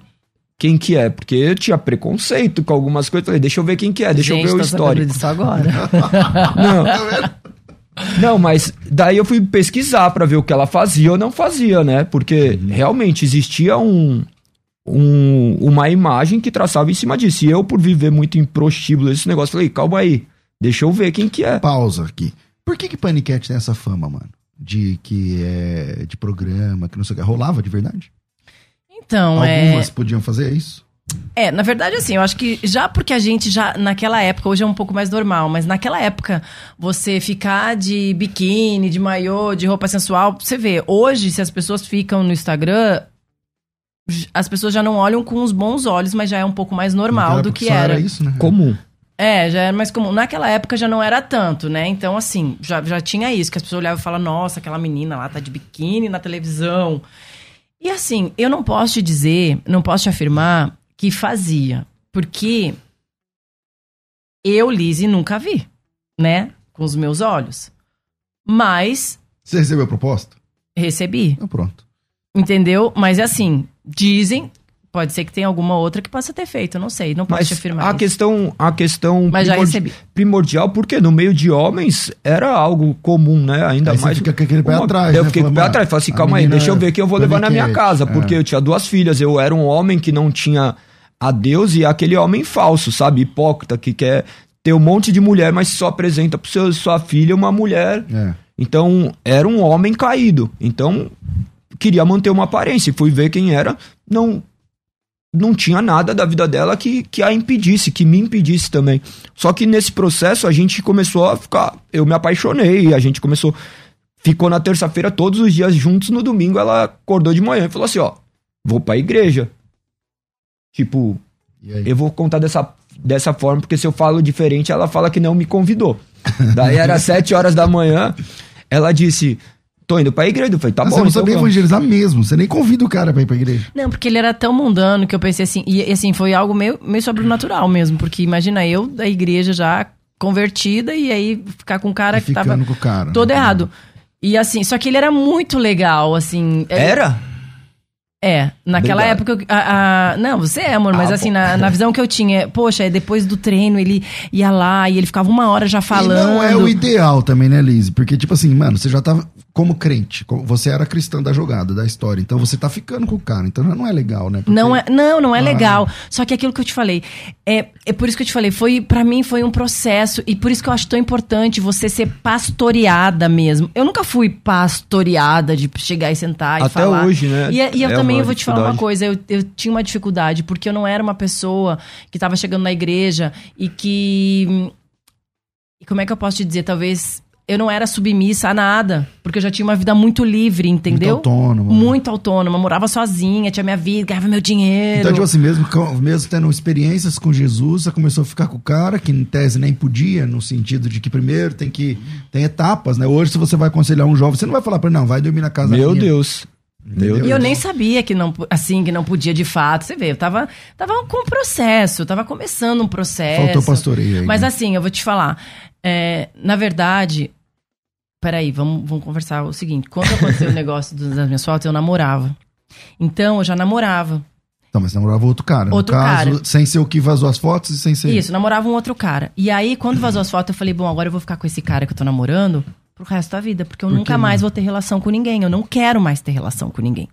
[SPEAKER 2] quem que é, porque eu tinha preconceito com algumas coisas. Falei, deixa eu ver quem que é, deixa
[SPEAKER 3] Gente,
[SPEAKER 2] eu ver o histórico.
[SPEAKER 3] disso agora.
[SPEAKER 2] Não. Não, mas daí eu fui pesquisar pra ver o que ela fazia ou não fazia, né? Porque realmente existia um, um- uma imagem que traçava em cima disso. E eu, por viver muito em prostíbulo esse negócio, falei, calma aí, deixa eu ver quem que é.
[SPEAKER 1] Pausa aqui. Por que que Panicat tem essa fama, mano? De que é de programa, que não sei o que. Rolava de verdade?
[SPEAKER 3] Então, é.
[SPEAKER 1] Algumas podiam fazer isso?
[SPEAKER 3] É, na verdade, assim, eu acho que já porque a gente já, naquela época, hoje é um pouco mais normal, mas naquela época, você ficar de biquíni, de maiô, de roupa sensual, você vê, hoje, se as pessoas ficam no Instagram, as pessoas já não olham com os bons olhos, mas já é um pouco mais normal do que
[SPEAKER 1] só
[SPEAKER 3] era.
[SPEAKER 1] isso, né?
[SPEAKER 2] Comum.
[SPEAKER 3] É, já era mais comum. Naquela época já não era tanto, né? Então, assim, já, já tinha isso, que as pessoas olhavam e falavam, nossa, aquela menina lá tá de biquíni na televisão. E assim, eu não posso te dizer, não posso te afirmar que fazia. Porque eu, Lizzie, nunca vi, né? Com os meus olhos. Mas
[SPEAKER 1] Você recebeu a proposta?
[SPEAKER 3] recebi,
[SPEAKER 1] Então pronto.
[SPEAKER 3] entendeu? Mas assim, dizem, pode ser que tenha alguma outra que possa ter feito, não sei, não posso
[SPEAKER 2] Mas
[SPEAKER 3] te afirmar.
[SPEAKER 2] a
[SPEAKER 3] isso.
[SPEAKER 2] questão, a questão
[SPEAKER 3] Mas já
[SPEAKER 2] primordi-
[SPEAKER 3] recebi.
[SPEAKER 2] primordial, porque no meio de homens era algo comum, né? Ainda
[SPEAKER 1] Aí você
[SPEAKER 2] mais.
[SPEAKER 1] fica com aquele pé
[SPEAKER 2] uma-
[SPEAKER 1] atrás,
[SPEAKER 2] Eu
[SPEAKER 1] né?
[SPEAKER 2] fiquei com o pé
[SPEAKER 1] "Ah,
[SPEAKER 2] atrás. Falei assim,
[SPEAKER 1] a
[SPEAKER 2] calma aí, deixa eu ver que eu vou levar na minha
[SPEAKER 1] paniquete",
[SPEAKER 2] casa.
[SPEAKER 1] é.
[SPEAKER 2] Porque eu tinha duas filhas. Eu era um homem que não tinha a Deus e aquele homem falso, sabe? Hipócrita, que quer ter um monte de mulher, mas só apresenta pro seu, sua filha uma mulher.
[SPEAKER 1] É.
[SPEAKER 2] Então, era um homem caído. Então, queria manter uma aparência. E fui ver quem era. Não não tinha nada da vida dela que, que a impedisse, que me impedisse também. Só que nesse processo a gente começou a ficar. Eu me apaixonei, a gente começou. Ficou na terça-feira todos os dias juntos. No domingo ela acordou de manhã e falou assim: Ó, vou pra igreja. Tipo, eu vou contar dessa, dessa forma, porque se eu falo diferente, ela fala que não me convidou. Daí era sete horas da manhã, ela disse: tô indo pra igreja. Eu falei, tá
[SPEAKER 1] Mas
[SPEAKER 2] bom,
[SPEAKER 1] você não
[SPEAKER 2] então
[SPEAKER 1] sabia
[SPEAKER 2] vamos.
[SPEAKER 1] evangelizar mesmo. Você nem convida o cara pra ir pra igreja.
[SPEAKER 3] Não, porque ele era tão mundano que eu pensei assim, e assim, foi algo meio, meio sobrenatural mesmo, porque imagina eu da igreja já convertida e aí ficar com um cara
[SPEAKER 1] E
[SPEAKER 3] que tava
[SPEAKER 1] com o cara.
[SPEAKER 3] todo
[SPEAKER 1] né?
[SPEAKER 3] errado. E assim, só que ele era muito legal, assim. é-
[SPEAKER 2] Era?
[SPEAKER 3] É, naquela
[SPEAKER 2] Obrigado.
[SPEAKER 3] época. eu- a- a- não, você é, amor, mas
[SPEAKER 2] Ah,
[SPEAKER 3] assim, na, na visão que eu tinha, poxa, é depois do treino ele ia lá e ele ficava uma hora já falando.
[SPEAKER 1] E não é o ideal também, né, Liz? Porque, tipo assim, mano, você já tava como crente. como- Você era cristã da jogada, da história. Então você tá ficando com o cara. Então não é legal, né? Porque-
[SPEAKER 3] Não é, não, não é
[SPEAKER 1] Ah.
[SPEAKER 3] legal. Só que aquilo que eu te falei, é, é por isso que eu te falei, foi para mim foi um processo e por isso que eu acho tão importante você ser pastoreada mesmo. Eu nunca fui pastoreada de chegar e sentar e
[SPEAKER 2] Até
[SPEAKER 3] falar.
[SPEAKER 2] hoje, né?
[SPEAKER 3] E, e eu
[SPEAKER 2] É
[SPEAKER 3] também eu vou te falar uma coisa, eu, eu tinha uma dificuldade porque eu não era uma pessoa que estava chegando na igreja e que e como é que eu posso te dizer, talvez eu não era submissa a nada, porque eu já tinha uma vida muito livre, entendeu?
[SPEAKER 1] Muito autônoma.
[SPEAKER 3] Muito autônoma, morava sozinha, tinha minha vida, ganhava meu dinheiro.
[SPEAKER 1] Então, tipo assim, mesmo, com- mesmo tendo experiências com Jesus, você começou a ficar com o cara, que em tese nem podia, no sentido de que primeiro tem que. Tem etapas, né? Hoje, se você vai aconselhar um jovem, você não vai falar pra ele, não, vai dormir na casa
[SPEAKER 2] Meu
[SPEAKER 1] minha.
[SPEAKER 2] Deus.
[SPEAKER 1] Entendeu?
[SPEAKER 3] E eu nem sabia que não, assim, que não podia de fato. Você vê, eu tava, tava com um processo, eu tava começando um processo.
[SPEAKER 1] Faltou pastoreio aí.
[SPEAKER 3] Mas
[SPEAKER 1] né?
[SPEAKER 3] assim, eu vou te falar. é, na verdade, peraí, vamos, vamos conversar o seguinte. Quando aconteceu o negócio dos- das minhas fotos, eu namorava. Então, eu já namorava.
[SPEAKER 1] Então, mas namorava outro cara.
[SPEAKER 3] Outro
[SPEAKER 1] no caso,
[SPEAKER 3] cara.
[SPEAKER 1] sem ser o que vazou as fotos e sem ser.
[SPEAKER 3] Isso, namorava um outro cara. E aí, quando vazou as fotos, eu falei, bom, agora eu vou ficar com esse cara que eu tô namorando pro resto da vida, porque eu
[SPEAKER 1] Por
[SPEAKER 3] nunca
[SPEAKER 1] não?
[SPEAKER 3] mais vou ter relação com ninguém. Eu não quero mais ter relação com ninguém.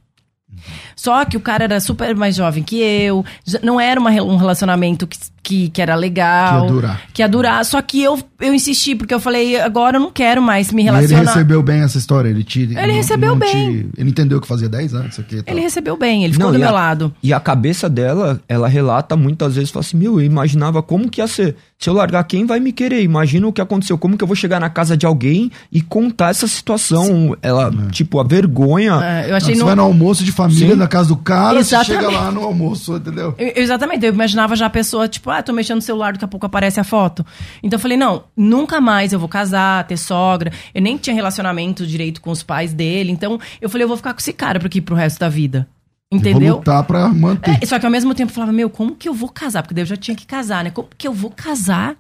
[SPEAKER 3] Só que o cara era super mais jovem que eu, não era uma um relacionamento que, que, que era legal.
[SPEAKER 1] Que ia durar.
[SPEAKER 3] Que ia durar. Só que eu, eu insisti, porque eu falei, agora eu não quero mais me
[SPEAKER 1] E ele
[SPEAKER 3] relacionar.
[SPEAKER 1] recebeu bem essa história. Ele, te,
[SPEAKER 3] Ele recebeu bem.
[SPEAKER 1] ele entendeu que fazia 10 anos. Isso aqui, tal.
[SPEAKER 3] Ele recebeu bem, ele ficou
[SPEAKER 2] Não,
[SPEAKER 3] do meu
[SPEAKER 2] a-
[SPEAKER 3] lado.
[SPEAKER 2] E a cabeça dela, ela relata muitas vezes, fala assim, meu, eu imaginava como que ia ser. Se eu largar, quem vai me querer? Imagina o que aconteceu, como que eu vou chegar na casa de alguém e contar essa situação. Ela, tipo, a vergonha.
[SPEAKER 3] É, eu
[SPEAKER 1] Não,
[SPEAKER 3] achei
[SPEAKER 1] você
[SPEAKER 3] no-
[SPEAKER 1] vai no almoço de família,
[SPEAKER 2] Sim.
[SPEAKER 1] Na casa do cara, você
[SPEAKER 3] Exatamente.
[SPEAKER 1] chega lá no almoço, entendeu?
[SPEAKER 3] Eu- exatamente, eu imaginava já a pessoa, tipo, ah, tô mexendo no celular, daqui a pouco aparece a foto. Então eu falei, não, nunca mais eu vou casar, ter sogra. Eu nem tinha relacionamento direito com os pais dele. Então eu falei, eu vou ficar com esse cara aqui, pro resto da vida.
[SPEAKER 1] Eu Vou
[SPEAKER 3] Entendeu?
[SPEAKER 1] lutar pra manter.
[SPEAKER 3] É, só que ao mesmo tempo eu falava, meu, como que eu vou casar? Porque daí eu já tinha que casar, né? Como que eu vou casar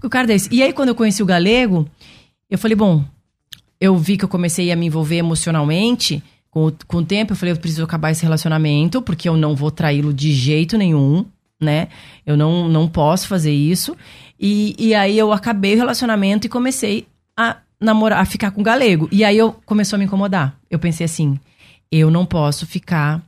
[SPEAKER 3] com o cara desse? E aí, quando eu conheci o galego, eu falei, bom, eu vi que eu comecei a me envolver emocionalmente. Com, o- com o tempo, eu falei, eu preciso acabar esse relacionamento, porque eu não vou traí-lo de jeito nenhum, né? Eu não, não posso fazer isso. E, e aí eu acabei o relacionamento e comecei a namorar, a ficar com o galego. E aí eu começou a me incomodar. Eu pensei assim, eu não posso ficar.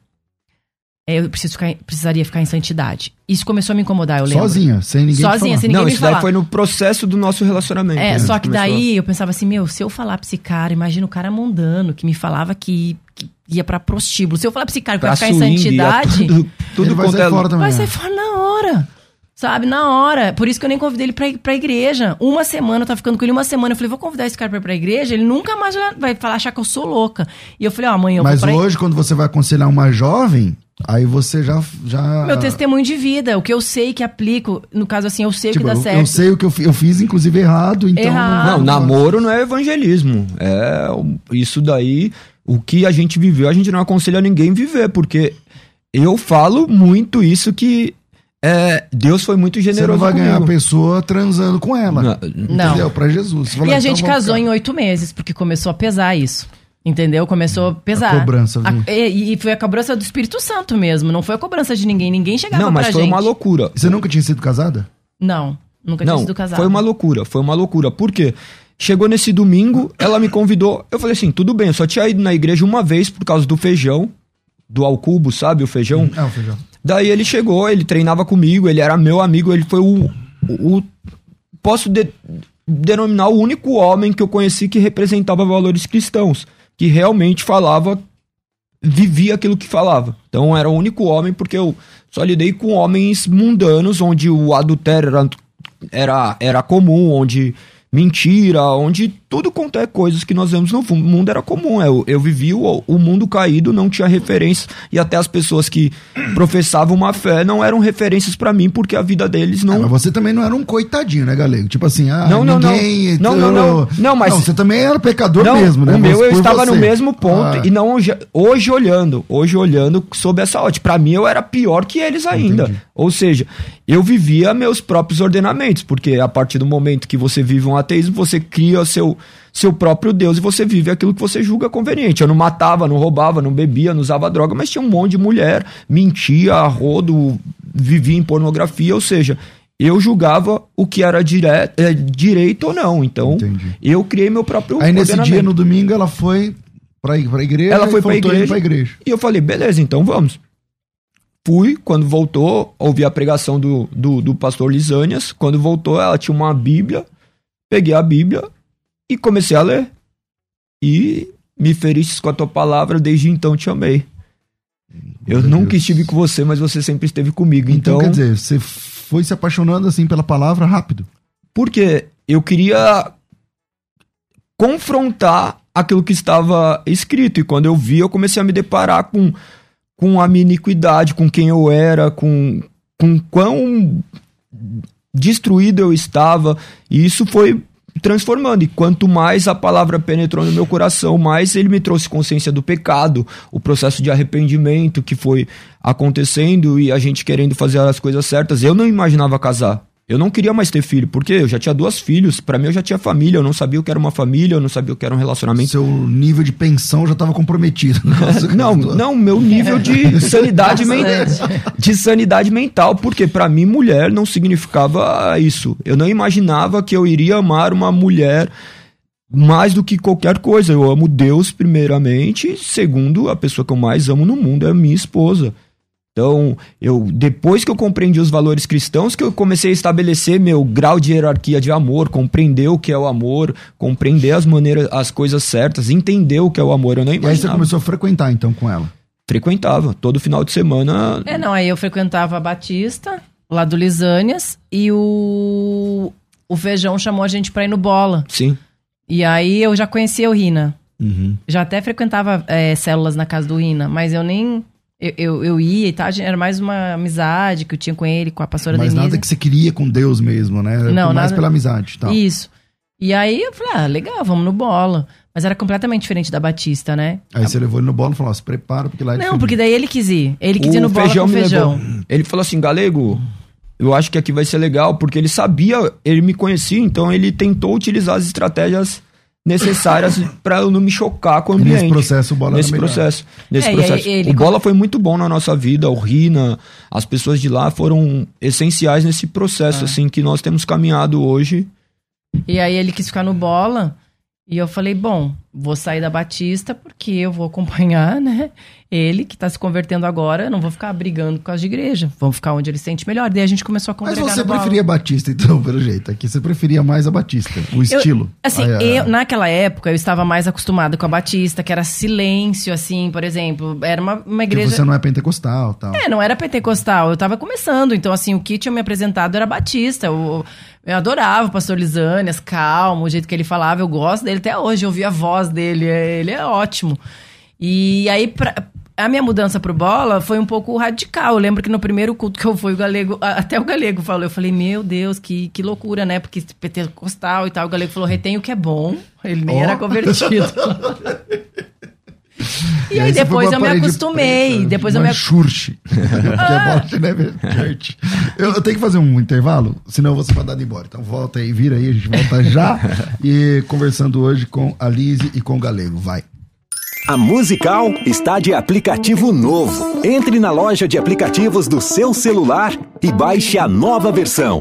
[SPEAKER 3] É, Eu preciso ficar, precisaria ficar em santidade. Isso começou a me incomodar, eu lembro.
[SPEAKER 1] Sozinha, sem ninguém
[SPEAKER 3] Sozinha,
[SPEAKER 1] falar.
[SPEAKER 3] sem ninguém
[SPEAKER 2] Não,
[SPEAKER 3] me
[SPEAKER 2] isso daí foi no processo do nosso relacionamento.
[SPEAKER 3] É,
[SPEAKER 2] né?
[SPEAKER 3] só que
[SPEAKER 2] começou
[SPEAKER 3] daí eu pensava assim, meu, se eu falar pra esse cara, imagina o cara mundano que me falava que, que ia pra prostíbulo. Se eu falar pra esse cara que
[SPEAKER 2] pra
[SPEAKER 3] vai ficar em
[SPEAKER 2] swing,
[SPEAKER 3] santidade,
[SPEAKER 2] ia Tudo, tudo
[SPEAKER 1] vai sair
[SPEAKER 2] é-
[SPEAKER 1] fora também.
[SPEAKER 3] vai
[SPEAKER 1] né?
[SPEAKER 3] sair fora na hora. Sabe, na hora. Por isso que eu nem convidei ele pra, pra igreja. Uma semana, eu tava ficando com ele uma semana. Eu falei, vou convidar esse cara pra ir pra igreja. Ele nunca mais vai falar, achar que eu sou louca. E eu falei, ó, amanhã eu
[SPEAKER 1] Mas
[SPEAKER 3] vou pra
[SPEAKER 1] hoje, quando você vai aconselhar uma jovem, aí você já. já
[SPEAKER 3] Meu testemunho de vida, o que eu sei que aplico. No caso, assim, eu sei o
[SPEAKER 1] Tipo,
[SPEAKER 3] que dá
[SPEAKER 1] eu,
[SPEAKER 3] certo.
[SPEAKER 1] eu sei o que eu, eu fiz, inclusive, errado, então.
[SPEAKER 3] Errado.
[SPEAKER 2] Não, namoro não é evangelismo. É isso daí, o que a gente viveu, a gente não aconselha ninguém viver, porque eu falo muito isso que é, Deus foi muito
[SPEAKER 1] Você não
[SPEAKER 2] generoso
[SPEAKER 1] vai ganhar a
[SPEAKER 2] comigo.
[SPEAKER 1] pessoa transando com ela.
[SPEAKER 2] Não.
[SPEAKER 1] Entendeu? Pra Jesus. Você fala,
[SPEAKER 3] E a
[SPEAKER 1] então
[SPEAKER 3] gente
[SPEAKER 1] vamos
[SPEAKER 3] casou
[SPEAKER 1] ficar.
[SPEAKER 3] em oito meses, porque começou a pesar isso. Entendeu? Começou a pesar.
[SPEAKER 1] cobrança, viu?
[SPEAKER 3] A- e, e foi a cobrança do Espírito Santo mesmo, não foi a cobrança de ninguém. Ninguém chegava
[SPEAKER 2] Não, mas
[SPEAKER 3] pra
[SPEAKER 2] foi
[SPEAKER 3] gente.
[SPEAKER 2] uma loucura.
[SPEAKER 1] Você nunca tinha sido casada?
[SPEAKER 3] Não, nunca tinha
[SPEAKER 2] Não,
[SPEAKER 3] sido casado.
[SPEAKER 2] foi uma loucura, foi uma loucura. Por quê? Chegou nesse domingo, ela me convidou. Eu falei assim, tudo bem, eu só tinha ido na igreja uma vez por causa do feijão, do alcubo, sabe, o feijão.
[SPEAKER 1] Ah, o feijão.
[SPEAKER 2] Daí ele chegou, ele treinava comigo, ele era meu amigo, ele foi o. o- o- posso de- denominar o único homem que eu conheci que representava valores cristãos, que realmente falava, vivia aquilo que falava. Então era o único homem, porque eu só lidei com homens mundanos, onde o adultério era, era, era comum, onde mentira, onde tudo quanto é coisas que nós vemos no mundo era comum. Eu, eu vivi o, o mundo caído, não tinha referências, e até as pessoas que professavam uma fé não eram referências pra mim, porque a vida deles
[SPEAKER 1] Ah,
[SPEAKER 2] não.
[SPEAKER 1] mas você também não era um coitadinho, né, Galego? Tipo assim, ah,
[SPEAKER 2] Não, não, não.
[SPEAKER 1] ninguém...
[SPEAKER 2] Não, não, não. Não, mas-
[SPEAKER 1] você também era pecador
[SPEAKER 2] Não,
[SPEAKER 1] mesmo, né?
[SPEAKER 2] o meu eu estava no
[SPEAKER 1] você.
[SPEAKER 2] mesmo ponto
[SPEAKER 1] Ah,
[SPEAKER 2] e não hoje, hoje olhando, hoje olhando sob essa ótica. Pra mim eu era pior que eles ainda.
[SPEAKER 1] Entendi.
[SPEAKER 2] Ou seja, eu vivia meus próprios ordenamentos, porque a partir do momento que você vive um ateísmo, você cria seu seu próprio Deus e você vive aquilo que você julga conveniente. Eu não matava, não roubava, não bebia, não usava droga, mas tinha um monte de mulher, mentia, rodo, vivia em pornografia, ou seja, eu julgava o que era dire é, direito ou não. Então,
[SPEAKER 1] Entendi.
[SPEAKER 2] eu criei meu próprio
[SPEAKER 1] Aí nesse dia, no domingo, ela foi pra, pra igreja
[SPEAKER 2] Ela foi
[SPEAKER 1] e
[SPEAKER 2] pra igreja.
[SPEAKER 1] pra igreja.
[SPEAKER 2] E eu falei, beleza, então vamos. Fui, quando voltou, ouvi a pregação do, do, do pastor Lisânias. Quando voltou, ela tinha uma Bíblia. Peguei a Bíblia e comecei a ler. E me feristes com a tua palavra, desde então te amei. Eu
[SPEAKER 1] Meu
[SPEAKER 2] nunca
[SPEAKER 1] Deus.
[SPEAKER 2] estive com você, mas você sempre esteve comigo.
[SPEAKER 1] Então,
[SPEAKER 2] Então,
[SPEAKER 1] quer dizer, você foi se apaixonando assim pela palavra rápido.
[SPEAKER 2] porque eu queria confrontar aquilo que estava escrito. E quando eu vi, eu comecei a me deparar com, com a minha iniquidade, com quem eu era, com, com quão destruído eu estava. E isso foi transformando. E quanto mais a palavra penetrou no meu coração, mais ele me trouxe consciência do pecado, o processo de arrependimento que foi acontecendo e a gente querendo fazer as coisas certas. Eu não imaginava casar. Eu não queria mais ter filho, porque eu já tinha duas filhos, pra mim eu já tinha família, eu não sabia o que era uma família, eu não sabia o que era um relacionamento.
[SPEAKER 1] Seu nível de pensão já estava comprometido.
[SPEAKER 2] Não, não, meu nível de sanidade mental, de sanidade mental, porque pra mim mulher não significava isso. Eu não imaginava que eu iria amar uma mulher mais do que qualquer coisa. Eu amo Deus primeiramente, segundo a pessoa que eu mais amo no mundo é a minha esposa. Então, eu depois que eu compreendi os valores cristãos, que eu comecei a estabelecer meu grau de hierarquia de amor, compreender o que é o amor, compreender as maneiras, as coisas certas, entender o que é o amor. Eu não
[SPEAKER 1] E aí você
[SPEAKER 2] imaginava
[SPEAKER 1] começou a frequentar então com ela.
[SPEAKER 2] frequentava todo final de semana.
[SPEAKER 3] É, não, aí eu frequentava a Batista, lá do Lisânias, e o, o Feijão chamou a gente pra ir no bola.
[SPEAKER 2] Sim.
[SPEAKER 3] E aí eu já conhecia o Rina.
[SPEAKER 1] Uhum.
[SPEAKER 3] Já até frequentava é, células na casa do Rina, mas eu nem. Eu, eu, eu ia e tal, era mais uma amizade que eu tinha com ele, com a pastora
[SPEAKER 1] Mas
[SPEAKER 3] Denise.
[SPEAKER 1] nada que você queria com Deus mesmo, né? Era
[SPEAKER 3] Não,
[SPEAKER 1] mais
[SPEAKER 3] nada-
[SPEAKER 1] pela amizade. Tá.
[SPEAKER 3] Isso. E aí eu falei, ah, legal, vamos no bola. Mas era completamente diferente da Batista, né?
[SPEAKER 1] Aí você levou ele no bolo e falou: ó, se prepara, porque lá é
[SPEAKER 3] Não, porque daí ele quis ir. Ele quis ir no bola com o
[SPEAKER 2] me
[SPEAKER 3] feijão.
[SPEAKER 2] levou. Ele falou assim, galego, eu acho que aqui vai ser legal, porque ele sabia, ele me conhecia, então ele tentou utilizar as estratégias necessárias para eu não me chocar com o ambiente.
[SPEAKER 1] Nesse processo, o Bola
[SPEAKER 2] Nesse processo. Nesse é, processo. Ele, o Bola foi muito bom na nossa vida, o Rina, as pessoas de lá foram essenciais nesse processo, é. assim, que nós temos caminhado hoje.
[SPEAKER 3] E aí ele quis ficar no Bola, e eu falei, bom, vou sair da Batista porque eu vou acompanhar, né? Ele que está se convertendo agora, não vou ficar brigando por causa de igreja. Vamos ficar onde ele se sente melhor. Daí a gente começou a congregar
[SPEAKER 1] Mas você preferia Batista, então, pelo jeito. Aqui você preferia mais a Batista, o estilo.
[SPEAKER 3] Eu, assim, ah, é. eu, naquela época eu estava mais acostumada com a Batista, que era silêncio, assim, por exemplo. Era uma, uma igreja.
[SPEAKER 1] Que você não é pentecostal tal.
[SPEAKER 3] É, não era pentecostal. Eu estava começando. Então, assim, o que tinha me apresentado era Batista. Eu, eu adorava o pastor Lisânias, calmo, o jeito que ele falava. Eu gosto dele até hoje, eu ouvi a voz dele. Ele é ótimo. E aí, pra, a minha mudança pro bola foi um pouco radical. Eu lembro que no primeiro culto que eu fui, o galego, até o galego falou, eu falei, meu Deus, que, que loucura, né? Porque pentecostal e tal. O galego falou, retém o que é bom. Ele nem oh. era convertido. E, e aí, aí depois eu me acostumei. Preta, depois eu me
[SPEAKER 1] Church. ah. que é né, Church. Eu, eu, tenho que fazer um intervalo, senão você vai dar embora. Então volta aí, vira aí, a gente volta já. e conversando hoje com a Lise e com o Galego. Vai.
[SPEAKER 4] A Musical está de aplicativo novo. Entre na loja de aplicativos do seu celular e baixe a nova versão.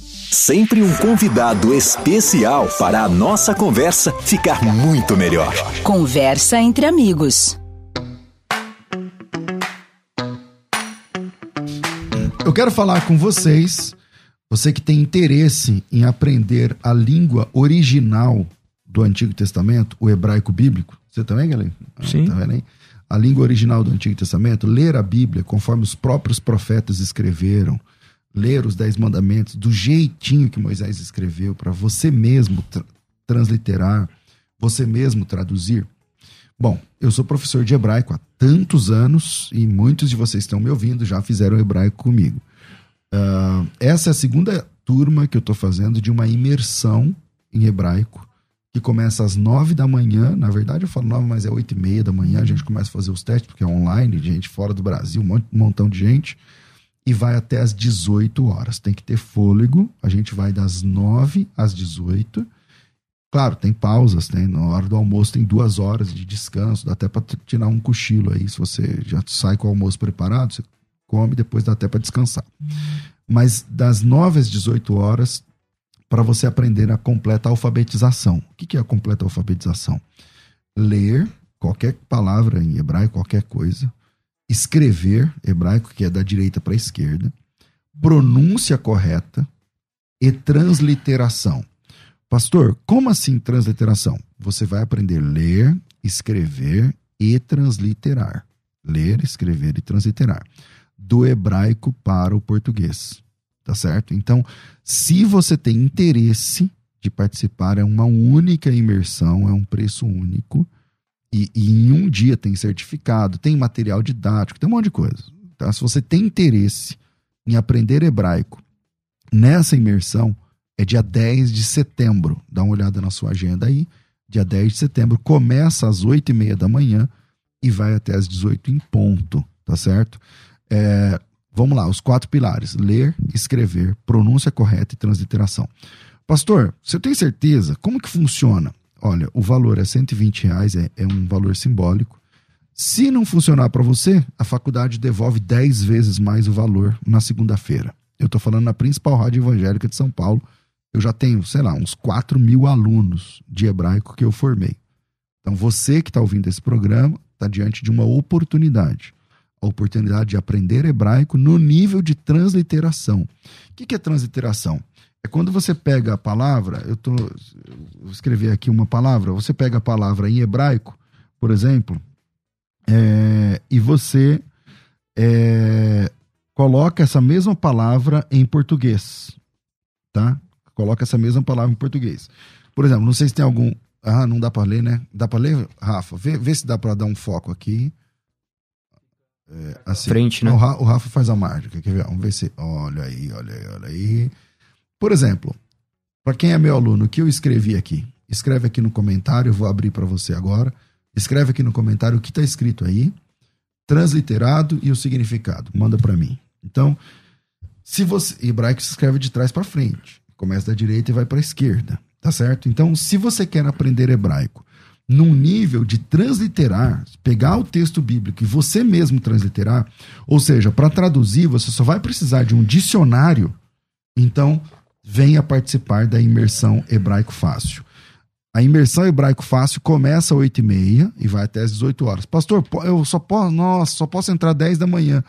[SPEAKER 4] Sempre um convidado especial para a nossa conversa ficar muito melhor.
[SPEAKER 5] Conversa entre amigos.
[SPEAKER 1] Eu quero falar com vocês, você que tem interesse em aprender a língua original do Antigo Testamento, o hebraico bíblico. Você também, galera?
[SPEAKER 2] Sim. Tá
[SPEAKER 1] vendo aí? A língua original do Antigo Testamento, ler a Bíblia conforme os próprios profetas escreveram ler os Dez Mandamentos do jeitinho que Moisés escreveu, para você mesmo tra transliterar, você mesmo traduzir. Bom, eu sou professor de hebraico há tantos anos e muitos de vocês estão me ouvindo já fizeram hebraico comigo. Uh, essa é a segunda turma que eu estou fazendo de uma imersão em hebraico que começa às nove da manhã. Na verdade, eu falo nove, mas é oito e meia da manhã. A gente começa a fazer os testes, porque é online, gente fora do Brasil, um montão de gente e vai até às 18 horas. Tem que ter fôlego. A gente vai das 9 às 18. Claro, tem pausas, tem na hora do almoço tem duas horas de descanso, dá até para tirar um cochilo aí. Se você já sai com o almoço preparado, você come, depois dá até para descansar. Mas das 9 às 18 horas, para você aprender a completa alfabetização. O que é a completa alfabetização? Ler qualquer palavra em hebraico, qualquer coisa, escrever hebraico, que é da direita para a esquerda, pronúncia correta e transliteração. Pastor, como assim transliteração? Você vai aprender a ler, escrever e transliterar. Ler, escrever e transliterar. Do hebraico para o português. Tá certo? Então, se você tem interesse de participar, é uma única imersão, é um preço único e, e, em um dia tem certificado, tem material didático, tem um monte de coisa. Tá? Se você tem interesse em aprender hebraico nessa imersão, é dia 10 de setembro. Dá uma olhada na sua agenda aí. Dia 10 de setembro, começa às 8 e meia da manhã e vai até às 18 em ponto, tá certo? É, vamos lá, os quatro pilares: ler, escrever, pronúncia correta e transliteração. Pastor, você tem certeza? Como que funciona? Olha, o valor é 120 reais, é, é um valor simbólico. Se não funcionar para você, a faculdade devolve 10 vezes mais o valor na segunda-feira. Eu estou falando na principal rádio evangélica de São Paulo. Eu já tenho, sei lá, uns 4 mil alunos de hebraico que eu formei. Então você que está ouvindo esse programa está diante de uma oportunidade. A oportunidade de aprender hebraico no nível de transliteração. O que, que é transliteração? É quando você pega a palavra, eu tô vou escrever aqui uma palavra, você pega a palavra em hebraico, por exemplo, é, e você é, coloca essa mesma palavra em português, tá? Coloca essa mesma palavra em português. Por exemplo, não sei se tem algum. Ah, não dá para ler, né? Dá para ler, Rafa? Vê, vê se dá para dar um foco aqui.
[SPEAKER 2] É, assim. Frente, né?
[SPEAKER 1] O, o Rafa faz a mágica. Quer ver? Vamos ver se. Olha aí, olha aí, olha aí. Por exemplo, para quem é meu aluno, o que eu escrevi aqui? Escreve aqui no comentário, eu vou abrir para você agora. Escreve aqui no comentário o que está escrito aí, transliterado e o significado. Manda para mim. Então, se você. Hebraico se escreve de trás para frente. Começa da direita e vai para a esquerda. Tá certo? Então, se você quer aprender hebraico num nível de transliterar, pegar o texto bíblico e você mesmo transliterar, ou seja, para traduzir, você só vai precisar de um dicionário. Então, venha participar da imersão Hebraico Fácil. A imersão Hebraico Fácil começa às 8h30 e vai até às 18 horas. Pastor, eu só posso, nossa, só posso entrar às 10 da manhã.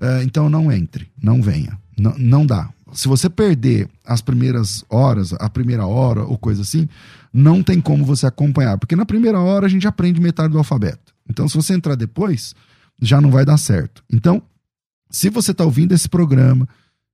[SPEAKER 1] Uh, então não entre, não venha. Não, não dá. Se você perder as primeiras horas, a primeira hora ou coisa assim, não tem como você acompanhar. Porque na primeira hora a gente aprende metade do alfabeto. Então, se você entrar depois, já não vai dar certo. Então, se você está ouvindo esse programa,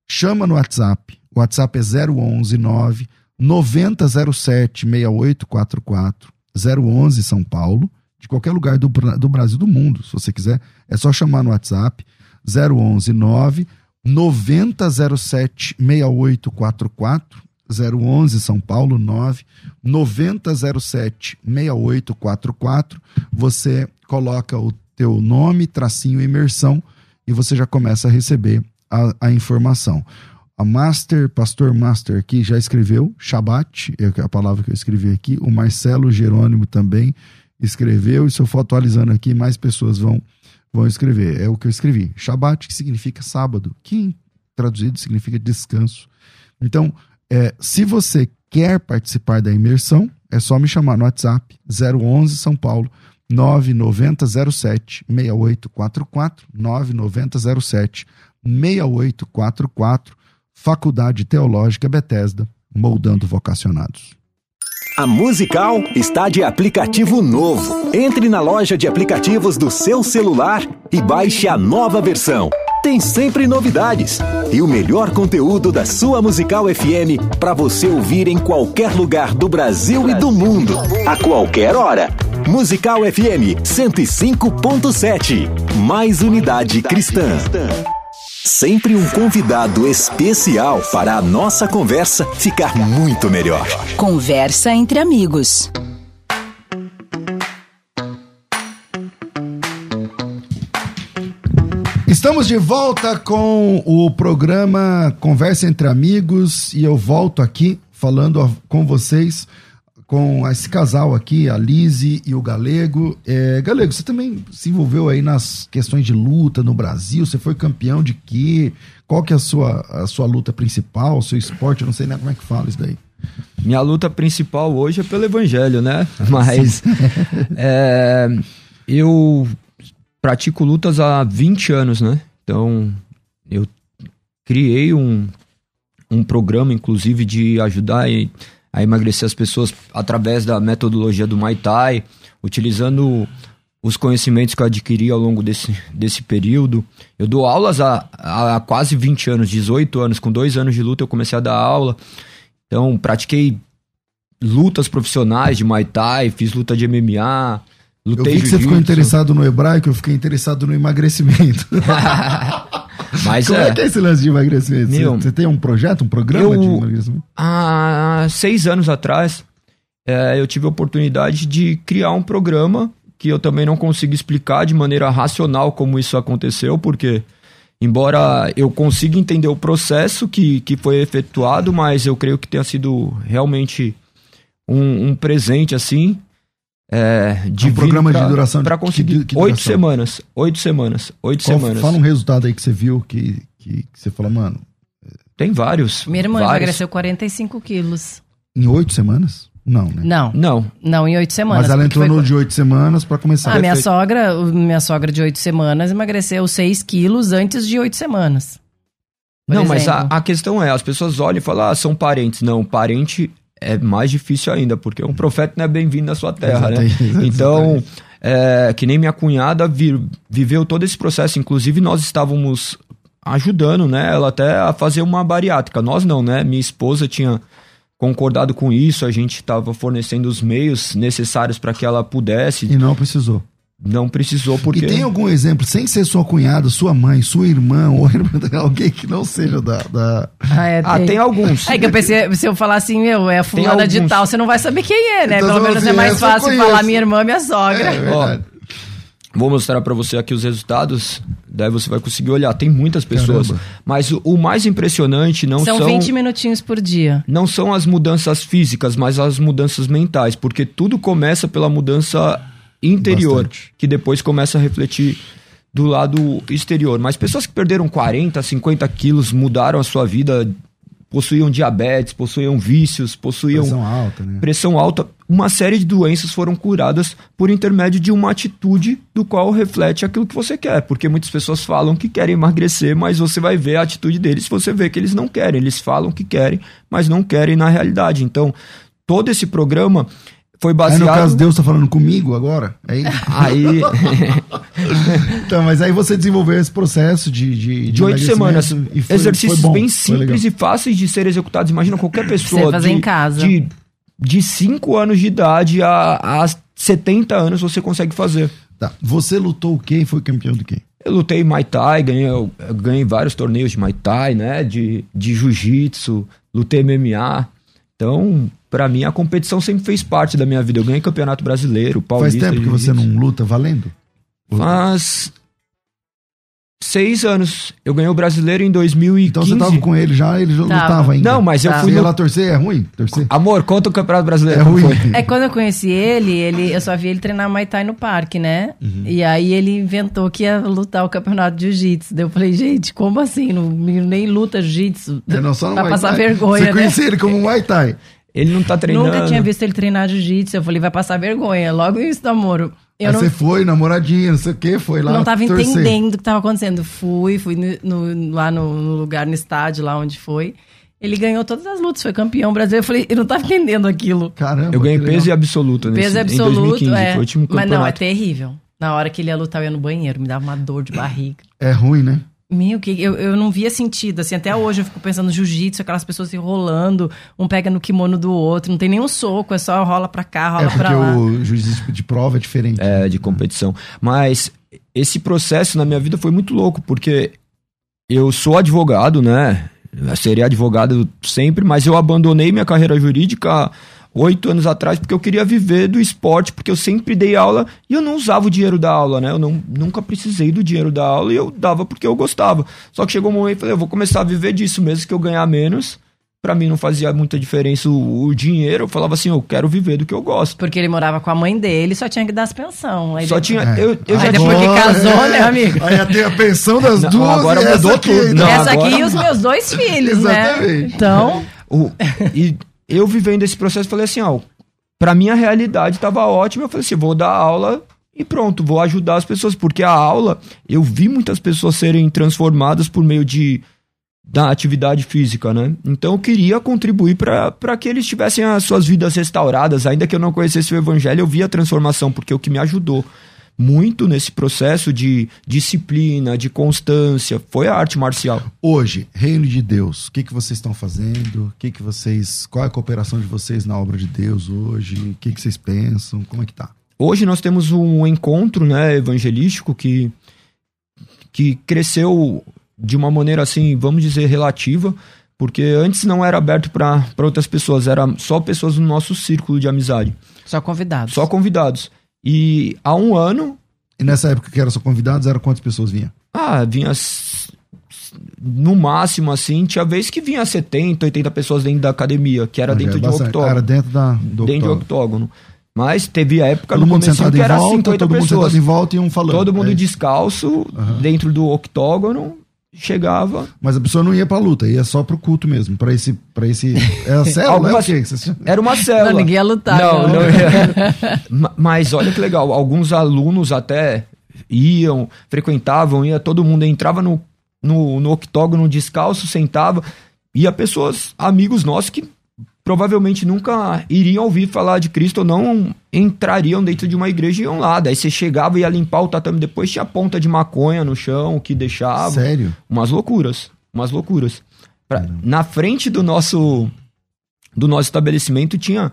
[SPEAKER 1] chama no WhatsApp. O WhatsApp é 011 9 9007 6844 011 São Paulo, de qualquer lugar do, do Brasil do mundo, se você quiser, é só chamar no WhatsApp 011 9 9007 6844 011 São Paulo 9 9007 6844 você coloca o teu nome, tracinho imersão e você já começa a receber a, a informação. A Master, Pastor Master aqui já escreveu, Shabat, é a palavra que eu escrevi aqui. O Marcelo Jerônimo também escreveu. E se eu for atualizando aqui, mais pessoas vão vão escrever. É o que eu escrevi. Shabbat, que significa sábado, que traduzido significa descanso. Então, é, se você quer participar da imersão, é só me chamar no WhatsApp 011 São Paulo 9907 6844 9907 6844 Faculdade Teológica Bethesda, moldando vocacionados.
[SPEAKER 4] A Musical está de aplicativo novo. Entre na loja de aplicativos do seu celular e baixe a nova versão. Tem sempre novidades e o melhor conteúdo da sua Musical FM para você ouvir em qualquer lugar do Brasil e do mundo, a qualquer hora. Musical FM 105.7. Mais unidade cristã. Sempre um convidado especial para a nossa conversa ficar muito melhor.
[SPEAKER 5] Conversa entre amigos.
[SPEAKER 1] Estamos de volta com o programa Conversa entre Amigos e eu volto aqui falando com vocês com esse casal aqui, a Lise e o Galego. É, Galego, você também se envolveu aí nas questões de luta no Brasil? Você foi campeão de quê? Qual que é a sua, a sua luta principal, o seu esporte? Eu não sei nem como é que fala isso daí.
[SPEAKER 2] Minha luta principal hoje é pelo evangelho, né? Mas é, eu pratico lutas há 20 anos, né? Então, eu criei um, um programa, inclusive, de ajudar e a emagrecer as pessoas através da metodologia do Muay Thai, utilizando os conhecimentos que eu adquiri ao longo desse, desse período. Eu dou aulas há, há quase 20 anos, 18 anos, com dois anos de luta eu comecei a dar aula. Então, pratiquei lutas profissionais de Muay Thai, fiz luta de MMA, lutei
[SPEAKER 1] Eu vi que você ficou interessado no hebraico, eu fiquei interessado no emagrecimento. Mas Como é, é que é esse lance de emagrecimento? Meu, você, você, tem um projeto, um programa eu, de emagrecimento?
[SPEAKER 2] Há seis anos atrás, é, eu tive a oportunidade de criar um programa que eu também não consigo explicar de maneira racional como isso aconteceu, porque embora eu consiga entender o processo que, que foi efetuado, mas eu creio que tenha sido realmente um, um presente assim é, de
[SPEAKER 1] um programa pra, de duração
[SPEAKER 2] para conseguir oito semanas, oito semanas, oito semanas.
[SPEAKER 1] Fala um resultado aí que você viu que, que, que você falou, mano.
[SPEAKER 2] Tem vários.
[SPEAKER 3] Minha irmã
[SPEAKER 2] vários.
[SPEAKER 3] emagreceu 45 quilos.
[SPEAKER 1] Em oito semanas? Não, né?
[SPEAKER 3] Não.
[SPEAKER 2] Não.
[SPEAKER 3] Não, em oito semanas.
[SPEAKER 1] Mas ela entrou foi... no de oito semanas para começar.
[SPEAKER 3] Ah, minha sogra, minha sogra de oito semanas emagreceu seis quilos antes de oito semanas. por
[SPEAKER 2] não, mas a,
[SPEAKER 3] exemplo.
[SPEAKER 2] a questão é, as pessoas olham e falam, ah, são parentes. Não, parente é mais difícil ainda, porque um profeta não é bem-vindo na sua terra, né?
[SPEAKER 1] Exatamente.
[SPEAKER 2] Então, é, que nem minha cunhada vi- viveu todo esse processo. Inclusive, nós estávamos ajudando, né? Ela até a fazer uma bariátrica. Nós não, né? Minha esposa tinha concordado com isso, a gente estava fornecendo os meios necessários para que ela pudesse.
[SPEAKER 1] E não precisou.
[SPEAKER 2] Não precisou, porque...
[SPEAKER 1] E tem algum exemplo, sem ser sua cunhada, sua mãe, sua irmã, ou irmã, alguém que não seja da. da...
[SPEAKER 3] Ah, é,
[SPEAKER 2] Ah, tem alguns.
[SPEAKER 3] É que eu pensei, se eu falar assim, meu, é a fulana de tal, você não vai saber quem é, né?
[SPEAKER 1] Então,
[SPEAKER 3] Pelo menos
[SPEAKER 1] vai
[SPEAKER 3] é mais fácil falar minha irmã, minha sogra.
[SPEAKER 1] É verdade.
[SPEAKER 2] Vou mostrar pra você aqui os resultados, daí você vai conseguir olhar. Tem muitas pessoas,
[SPEAKER 1] Caramba.
[SPEAKER 2] mas o, o mais impressionante não
[SPEAKER 3] São
[SPEAKER 2] são
[SPEAKER 3] 20 minutinhos por dia.
[SPEAKER 2] não são as mudanças físicas, mas as mudanças mentais, porque tudo começa pela mudança interior,
[SPEAKER 1] Bastante.
[SPEAKER 2] que depois começa a refletir do lado exterior. Mas pessoas que perderam 40, 50 quilos, mudaram a sua vida, possuíam diabetes, possuíam vícios, possuíam
[SPEAKER 1] Pressão alta, né?
[SPEAKER 2] pressão alta, uma série de doenças foram curadas por intermédio de uma atitude do qual reflete aquilo que você quer. Porque muitas pessoas falam que querem emagrecer, mas você vai ver a atitude deles, você vê que eles não querem. Eles falam que querem, mas não querem na realidade. Então, todo esse programa foi
[SPEAKER 1] Aí,
[SPEAKER 2] baseado.
[SPEAKER 1] no caso, Deus tá falando comigo agora? É isso?
[SPEAKER 2] Aí,
[SPEAKER 1] Então, mas aí você desenvolveu esse processo de. De,
[SPEAKER 2] de oito semanas,
[SPEAKER 1] e foi-
[SPEAKER 2] exercícios
[SPEAKER 1] foi bom,
[SPEAKER 2] bem simples e fáceis de serem executados. Imagina qualquer pessoa
[SPEAKER 3] Você fazer
[SPEAKER 2] de,
[SPEAKER 3] em casa.
[SPEAKER 2] de de 5 anos de idade a, a 70 anos você consegue fazer.
[SPEAKER 1] Tá. Você lutou o quê e foi campeão do quê?
[SPEAKER 2] Eu lutei Muay Thai, ganhei, eu ganhei vários torneios de Muay Thai, né? De, de Jiu-Jitsu, lutei MMA. Então, pra mim, a competição sempre fez parte da minha vida. Eu ganhei campeonato brasileiro,
[SPEAKER 1] Faz
[SPEAKER 2] paulista.
[SPEAKER 1] tempo que você não luta valendo?
[SPEAKER 2] Faz seis anos. Eu ganhei o brasileiro em 2015.
[SPEAKER 1] Então você tava com ele já, ele já
[SPEAKER 3] Tava.
[SPEAKER 1] lutava ainda.
[SPEAKER 2] Não, mas eu
[SPEAKER 3] Tá.
[SPEAKER 2] fui
[SPEAKER 1] Você ia
[SPEAKER 2] no...
[SPEAKER 1] lá torcer, é ruim? Torcer?
[SPEAKER 2] Amor, conta o campeonato brasileiro.
[SPEAKER 1] É ruim.
[SPEAKER 2] foi.
[SPEAKER 3] É quando eu conheci ele, ele, eu só vi ele treinar Muay Thai no parque, né?
[SPEAKER 1] Uhum.
[SPEAKER 3] E aí ele inventou que ia lutar o campeonato de Jiu-Jitsu. Daí eu falei, gente, como assim? Não, nem luta Jiu-Jitsu.
[SPEAKER 1] É, não, só no
[SPEAKER 3] Pra
[SPEAKER 1] Muay
[SPEAKER 3] passar
[SPEAKER 1] Thai.
[SPEAKER 3] vergonha,
[SPEAKER 1] Você
[SPEAKER 3] né?
[SPEAKER 1] conhecia ele como Muay Thai.
[SPEAKER 2] Ele não tá treinando.
[SPEAKER 3] Nunca tinha visto ele treinar Jiu-Jitsu. Eu falei, vai passar vergonha. Logo isso, namoro. Eu
[SPEAKER 1] Aí
[SPEAKER 3] não,
[SPEAKER 1] você foi, namoradinha, não sei o quê, foi lá
[SPEAKER 3] não tava
[SPEAKER 1] torcer.
[SPEAKER 3] entendendo o que tava acontecendo. Fui, fui no- no- lá no, no lugar, no estádio, lá onde foi. Ele ganhou todas as lutas, foi campeão brasileiro. Eu falei, eu não tava entendendo aquilo.
[SPEAKER 1] Caramba.
[SPEAKER 2] Eu ganhei peso e absoluto nesse,
[SPEAKER 3] Peso
[SPEAKER 2] em
[SPEAKER 3] absoluto,
[SPEAKER 2] 2015.
[SPEAKER 3] é.
[SPEAKER 2] Foi o último
[SPEAKER 3] Mas
[SPEAKER 2] campeonato.
[SPEAKER 3] não, é terrível. Na hora que ele ia lutar, eu ia no banheiro, me dava uma dor de barriga.
[SPEAKER 1] É ruim, né?
[SPEAKER 3] Meu, que eu, eu não via sentido, assim, até hoje eu fico pensando no jiu-jitsu, aquelas pessoas se enrolando, um pega no kimono do outro, não tem nenhum soco, é só rola pra cá, rola
[SPEAKER 1] é porque
[SPEAKER 3] pra lá.
[SPEAKER 1] o juiz de prova é diferente.
[SPEAKER 2] é, de competição. Mas esse processo na minha vida foi muito louco, porque eu sou advogado, né? Eu seria advogado sempre, mas eu abandonei minha carreira jurídica oito anos atrás porque eu queria viver do esporte, porque eu sempre dei aula e eu não usava o dinheiro da aula, né? Eu não, nunca precisei do dinheiro da aula e eu dava porque eu gostava. Só que chegou um momento e falei, eu vou começar a viver disso, mesmo que eu ganhar menos. Pra mim não fazia muita diferença o, o dinheiro. Eu falava assim, eu quero viver do que eu gosto.
[SPEAKER 3] Porque ele morava com a mãe dele, só tinha que dar as pensão. Aí
[SPEAKER 2] Só
[SPEAKER 3] depois-
[SPEAKER 2] tinha.
[SPEAKER 1] É.
[SPEAKER 2] Eu, eu já
[SPEAKER 3] Aí depois que casou, né, amigo?
[SPEAKER 1] Aí ter a pensão das
[SPEAKER 2] Não,
[SPEAKER 1] duas
[SPEAKER 2] agora
[SPEAKER 1] e essa
[SPEAKER 2] mudou
[SPEAKER 1] aqui
[SPEAKER 2] tudo.
[SPEAKER 1] ainda.
[SPEAKER 2] Não,
[SPEAKER 3] Essa
[SPEAKER 2] agora-
[SPEAKER 3] aqui e os meus dois filhos, né? Então,
[SPEAKER 2] O- e eu vivendo esse processo, falei assim, ó, pra mim a realidade tava ótima, eu falei assim, vou dar aula e pronto, vou ajudar as pessoas, porque a aula, eu vi muitas pessoas serem transformadas por meio de da atividade física, né? Então eu queria contribuir para que eles tivessem as suas vidas restauradas, ainda que eu não conhecesse o evangelho, eu vi a transformação, porque o que me ajudou muito nesse processo de disciplina, de constância, foi a arte marcial.
[SPEAKER 1] Hoje, reino de Deus, o que, que vocês estão fazendo? O que, que vocês. Qual é a cooperação de vocês na obra de Deus hoje? O que, que vocês pensam? Como é que tá?
[SPEAKER 2] Hoje nós temos um encontro né, evangelístico que, que cresceu de uma maneira assim, vamos dizer, relativa, porque antes não era aberto para outras pessoas, era só pessoas no nosso círculo de amizade,
[SPEAKER 3] só convidados.
[SPEAKER 2] só convidados. E há um ano,
[SPEAKER 1] E nessa época que eram só convidados, eram quantas pessoas vinham?
[SPEAKER 2] ah, vinha no máximo assim, tinha vez que vinha 70, 80 pessoas dentro da academia, que era
[SPEAKER 1] Ah,
[SPEAKER 2] dentro
[SPEAKER 1] é
[SPEAKER 2] de um octógono.
[SPEAKER 1] Era dentro da, do
[SPEAKER 2] dentro de
[SPEAKER 1] octógono.
[SPEAKER 2] octógono. Mas teve época
[SPEAKER 1] Todo
[SPEAKER 2] no
[SPEAKER 1] mundo
[SPEAKER 2] começo que era
[SPEAKER 1] volta,
[SPEAKER 2] 50
[SPEAKER 1] todo mundo
[SPEAKER 2] pessoas.
[SPEAKER 1] sentado em volta e um falando.
[SPEAKER 2] Todo mundo
[SPEAKER 1] É.
[SPEAKER 2] descalço, dentro do octógono, chegava.
[SPEAKER 1] Mas a pessoa não ia pra luta, ia só pro culto mesmo. Pra esse. Pra esse era célula?
[SPEAKER 2] Algumas-
[SPEAKER 1] É o quê? Vocês-
[SPEAKER 2] Era uma célula.
[SPEAKER 3] Não, ninguém ia lutar,
[SPEAKER 2] Não,
[SPEAKER 3] não.
[SPEAKER 2] não ia. Ma- Mas olha que legal, alguns alunos até iam, frequentavam, ia, todo mundo entrava no, no, no octógono descalço, sentava. Ia pessoas, amigos nossos que provavelmente nunca iriam ouvir falar de Cristo ou não entrariam dentro de uma igreja e iam lá. Daí você chegava e ia limpar o tatame depois, tinha ponta de maconha no chão que deixava.
[SPEAKER 1] Sério?
[SPEAKER 2] Umas loucuras. Umas loucuras. Pra, na frente do nosso do nosso estabelecimento tinha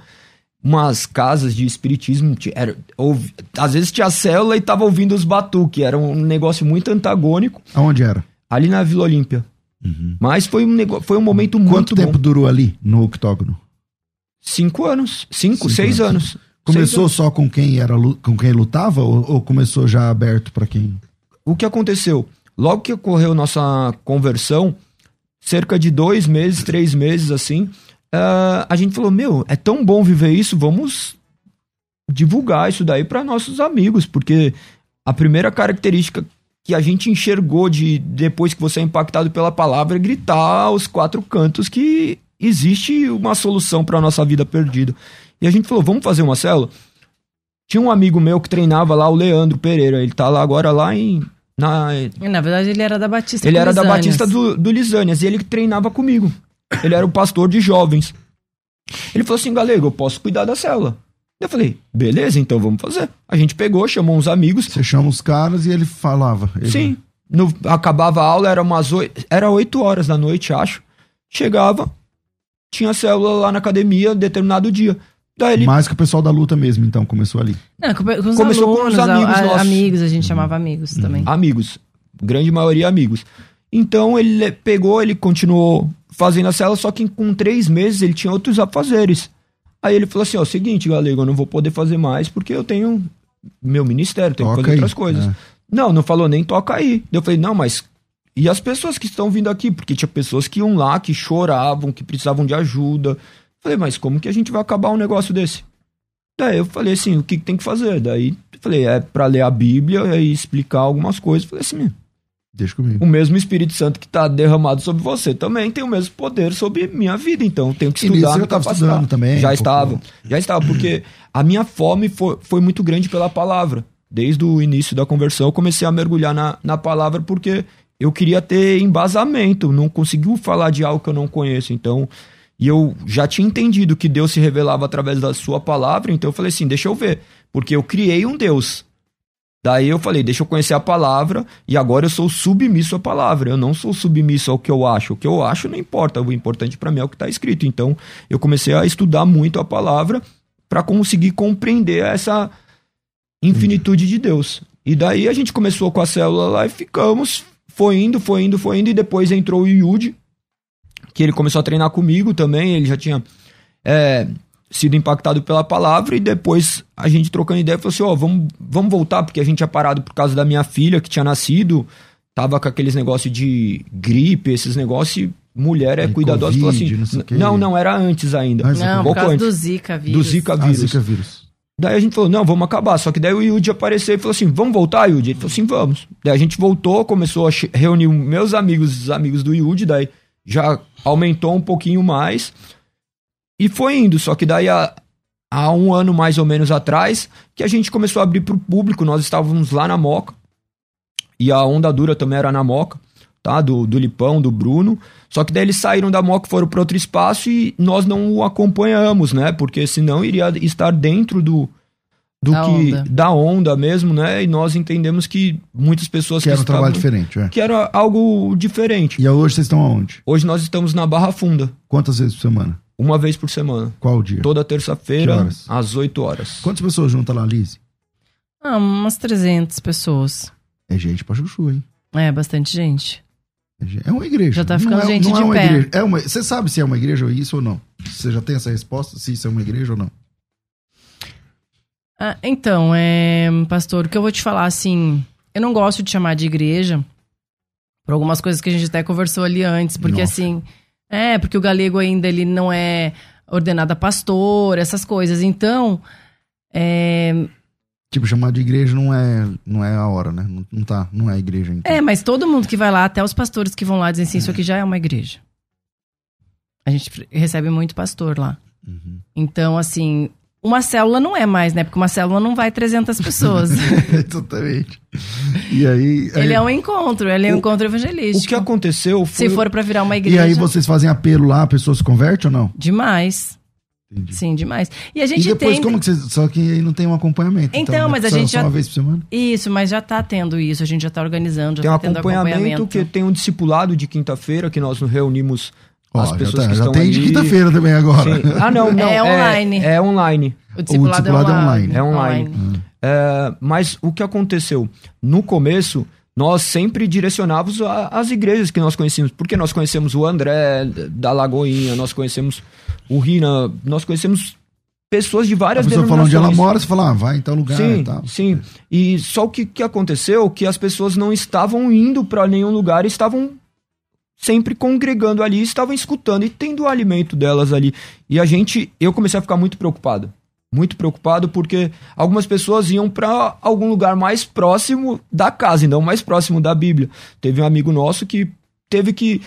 [SPEAKER 2] umas casas de espiritismo. Era, ouvi, às vezes tinha célula e tava ouvindo os batuques. Era um negócio muito antagônico.
[SPEAKER 1] Aonde era?
[SPEAKER 2] Ali na Vila Olímpia.
[SPEAKER 1] Uhum.
[SPEAKER 2] Mas foi um, negócio, foi um momento
[SPEAKER 1] Quanto
[SPEAKER 2] muito
[SPEAKER 1] tempo
[SPEAKER 2] bom.
[SPEAKER 1] durou ali no octógono?
[SPEAKER 2] Cinco anos. Cinco,
[SPEAKER 1] Cinco
[SPEAKER 2] seis
[SPEAKER 1] anos.
[SPEAKER 2] anos.
[SPEAKER 1] Começou
[SPEAKER 2] Seis
[SPEAKER 1] só com quem era com quem lutava ou, ou começou já aberto pra quem?
[SPEAKER 2] o que aconteceu? Logo que ocorreu nossa conversão, cerca de dois meses, três meses assim, ah, a gente falou: Meu, é tão bom viver isso, vamos divulgar isso daí para nossos amigos, porque a primeira característica que a gente enxergou de depois que você é impactado pela palavra é gritar aos quatro cantos que existe uma solução para nossa vida perdida. E a gente falou: Vamos fazer uma célula? Tinha um amigo meu que treinava lá, o Leandro Pereira. Ele tá lá agora lá em. Na,
[SPEAKER 3] Na verdade, ele era da Batista.
[SPEAKER 2] ele era da
[SPEAKER 3] Lisânias.
[SPEAKER 2] Batista do, do Lisânias e ele que treinava comigo. Ele era o pastor de jovens. Ele falou assim, galego, eu posso cuidar da célula. Eu falei, beleza, então vamos fazer. A gente pegou, chamou uns amigos.
[SPEAKER 1] Você chama os caras e ele falava. Ele-
[SPEAKER 2] Sim. No, acabava a aula, era umas oito, era oito horas da noite, acho. Chegava, tinha célula lá na academia, determinado dia. Daí ele
[SPEAKER 1] Mais que o pessoal da luta mesmo, então, começou ali.
[SPEAKER 3] Não, com, com os
[SPEAKER 2] Começou com
[SPEAKER 3] alunos,
[SPEAKER 2] os amigos
[SPEAKER 3] a- a-
[SPEAKER 2] nossos.
[SPEAKER 3] amigos, a gente chamava amigos também.
[SPEAKER 2] amigos. Grande maioria amigos. Então ele pegou, ele continuou fazendo a cela, só que com três meses ele tinha outros afazeres. Aí ele falou assim: ó, seguinte, galego, eu não vou poder fazer mais porque eu tenho meu ministério, tenho que
[SPEAKER 1] Toca
[SPEAKER 2] fazer
[SPEAKER 1] aí.
[SPEAKER 2] outras coisas.
[SPEAKER 1] É.
[SPEAKER 2] Não, não falou nem toca aí. Eu falei: não, mas. E as pessoas que estão vindo aqui? Porque tinha pessoas que iam lá, que choravam, que precisavam de ajuda. Falei, mas como que a gente vai acabar um negócio desse? Daí eu falei assim, o que, que tem que fazer? Daí eu falei, é pra ler a Bíblia e explicar algumas coisas. Falei assim, "Meu,
[SPEAKER 1] Deixa comigo.
[SPEAKER 2] o mesmo Espírito Santo que tá derramado sobre você também tem o mesmo poder sobre minha vida. Então eu tenho que estudar.
[SPEAKER 1] já tava
[SPEAKER 2] capacitar.
[SPEAKER 1] estudando também,
[SPEAKER 2] Já
[SPEAKER 1] um
[SPEAKER 2] estava.
[SPEAKER 1] pouco.
[SPEAKER 2] Já estava, porque a minha fome foi, foi muito grande pela palavra. Desde o início da conversão, eu comecei a mergulhar na, na palavra porque eu queria ter embasamento. Não conseguiu falar de algo que eu não conheço. Então, e eu já tinha entendido que Deus se revelava através da sua palavra. Então eu falei assim: deixa eu ver. Porque eu criei um Deus. Daí eu falei, deixa eu conhecer a palavra e agora eu sou submisso à palavra. Eu não sou submisso ao que eu acho. O que eu acho não importa. O importante para mim é o que está escrito. Então eu comecei a estudar muito a palavra para conseguir compreender essa infinitude de Deus. E daí a gente começou com a célula lá e ficamos. Foi indo, foi indo, foi indo. E depois entrou o Yudi, que ele começou a treinar comigo também. Ele já tinha é, sido impactado pela palavra. E depois a gente trocando ideia falou assim: ó, vamos, vamos voltar, porque a gente tinha parado por causa da minha filha que tinha nascido. Tava com aqueles negócios de gripe, esses negócios. e Mulher é cuidadosa. Falou assim:
[SPEAKER 1] não
[SPEAKER 2] não, não, era antes ainda.
[SPEAKER 1] Mas-
[SPEAKER 3] Não,
[SPEAKER 2] um
[SPEAKER 3] por
[SPEAKER 2] pouco
[SPEAKER 3] causa
[SPEAKER 2] antes.
[SPEAKER 3] do Zika
[SPEAKER 2] Do
[SPEAKER 3] vírus.
[SPEAKER 2] Zika
[SPEAKER 1] Ah,
[SPEAKER 2] vírus.
[SPEAKER 1] Zika vírus.
[SPEAKER 2] Daí a gente falou, não, vamos acabar. Só que daí o Yudi apareceu e falou assim, vamos voltar, Yudi? Ele falou assim, vamos. Daí a gente voltou, começou a reunir meus amigos, os amigos do Yudi, daí já aumentou um pouquinho mais. E foi indo, só que daí há, há um ano mais ou menos atrás, que a gente começou a abrir pro público, nós estávamos lá na Moca. E a Onda Dura também era na Moca, tá? Do, do Lipão, do Bruno. Só que daí eles saíram da Moca, foram para outro espaço e nós não o acompanhamos, né? Porque senão iria estar dentro do, do
[SPEAKER 3] Da
[SPEAKER 2] que
[SPEAKER 3] onda.
[SPEAKER 2] da onda mesmo, né? E nós entendemos que muitas pessoas
[SPEAKER 1] Que era um
[SPEAKER 2] estavam-
[SPEAKER 1] trabalho diferente, é.
[SPEAKER 2] que era algo diferente.
[SPEAKER 1] E hoje vocês estão aonde?
[SPEAKER 2] Hoje nós estamos na Barra Funda,
[SPEAKER 1] Quantas vezes por semana?
[SPEAKER 2] uma vez por semana.
[SPEAKER 1] Qual o dia?
[SPEAKER 2] Toda
[SPEAKER 1] Que
[SPEAKER 2] terça-feira,
[SPEAKER 1] horas?
[SPEAKER 2] às 8 horas.
[SPEAKER 1] Quantas pessoas junta lá, Liz?
[SPEAKER 3] Ah, umas 300 pessoas.
[SPEAKER 1] É gente pra chuchu, hein?
[SPEAKER 3] É, bastante gente.
[SPEAKER 1] É É uma igreja.
[SPEAKER 3] Já tá
[SPEAKER 1] Não
[SPEAKER 3] ficando
[SPEAKER 1] é-
[SPEAKER 3] gente
[SPEAKER 1] não é
[SPEAKER 3] de
[SPEAKER 1] uma
[SPEAKER 3] pé.
[SPEAKER 1] igreja. É uma... Você sabe se é uma igreja ou isso ou não? Você já tem essa resposta? Se isso é uma igreja ou não?
[SPEAKER 3] Ah, então, é, pastor, o que eu vou te falar, assim, eu não gosto de chamar de igreja por algumas coisas que a gente até conversou ali antes, porque
[SPEAKER 1] Nossa.
[SPEAKER 3] assim, é, porque o galego ainda ele não é ordenado a pastor, essas coisas. Então, é,
[SPEAKER 1] Tipo, chamar de igreja não é, não é a hora, né? Não, não tá, não é igreja então.
[SPEAKER 3] é, mas todo mundo que vai lá, até os pastores que vão lá, dizem assim, isso aqui já é uma igreja. A gente recebe muito pastor lá.
[SPEAKER 1] Uhum.
[SPEAKER 3] Então, assim, uma célula não é mais, né? Porque uma célula não vai 300 pessoas.
[SPEAKER 1] Exatamente. E aí.
[SPEAKER 3] Ele
[SPEAKER 1] aí-
[SPEAKER 3] é um encontro, ele é um
[SPEAKER 2] O-
[SPEAKER 3] encontro
[SPEAKER 2] O
[SPEAKER 3] evangelístico.
[SPEAKER 2] que aconteceu foi.
[SPEAKER 3] Se for pra virar uma
[SPEAKER 1] E
[SPEAKER 3] igreja.
[SPEAKER 1] aí vocês fazem apelo lá, a pessoa se converte ou não?
[SPEAKER 3] Demais.
[SPEAKER 1] Entendi.
[SPEAKER 3] Sim, demais. E a
[SPEAKER 1] E
[SPEAKER 3] gente
[SPEAKER 1] depois,
[SPEAKER 3] tem.
[SPEAKER 1] como que vocês. Só que aí não tem um acompanhamento.
[SPEAKER 3] Então,
[SPEAKER 1] né?
[SPEAKER 3] mas a
[SPEAKER 1] Só-
[SPEAKER 3] gente
[SPEAKER 1] só
[SPEAKER 3] já-
[SPEAKER 1] uma vez por semana?
[SPEAKER 3] Isso, mas já tá tendo isso, a gente já tá organizando, já
[SPEAKER 2] Tem um
[SPEAKER 3] tá tendo
[SPEAKER 2] acompanhamento,
[SPEAKER 3] acompanhamento.
[SPEAKER 2] que tem um discipulado de quinta-feira que nós nos reunimos
[SPEAKER 1] Ó,
[SPEAKER 2] as
[SPEAKER 1] já
[SPEAKER 2] pessoas
[SPEAKER 1] tá-
[SPEAKER 2] que
[SPEAKER 1] já
[SPEAKER 2] estão
[SPEAKER 1] tem de
[SPEAKER 2] ali.
[SPEAKER 1] quinta-feira também agora.
[SPEAKER 2] Sim. Ah, não, não.
[SPEAKER 3] É online.
[SPEAKER 2] É, online.
[SPEAKER 3] O discipulado,
[SPEAKER 1] discipulado é
[SPEAKER 3] é online.
[SPEAKER 1] online.
[SPEAKER 2] É online. É, mas o que aconteceu? No começo, nós sempre direcionávamos as igrejas que nós conhecíamos. Porque nós conhecemos o André da Lagoinha, nós conhecemos o Rina, nós conhecemos pessoas de
[SPEAKER 1] A
[SPEAKER 2] várias
[SPEAKER 1] pessoa fala onde ela
[SPEAKER 2] denominações.
[SPEAKER 1] mora, você fala, ah, vai em tal lugar
[SPEAKER 2] Sim,
[SPEAKER 1] e tal.
[SPEAKER 2] sim. E só o que, que aconteceu que as pessoas não estavam indo para nenhum lugar, estavam sempre congregando ali, estavam escutando e tendo o alimento delas ali. E a gente, eu comecei a ficar muito preocupado. Muito preocupado porque algumas pessoas iam para algum lugar mais próximo da casa, então mais próximo da Bíblia. Teve um amigo nosso que teve que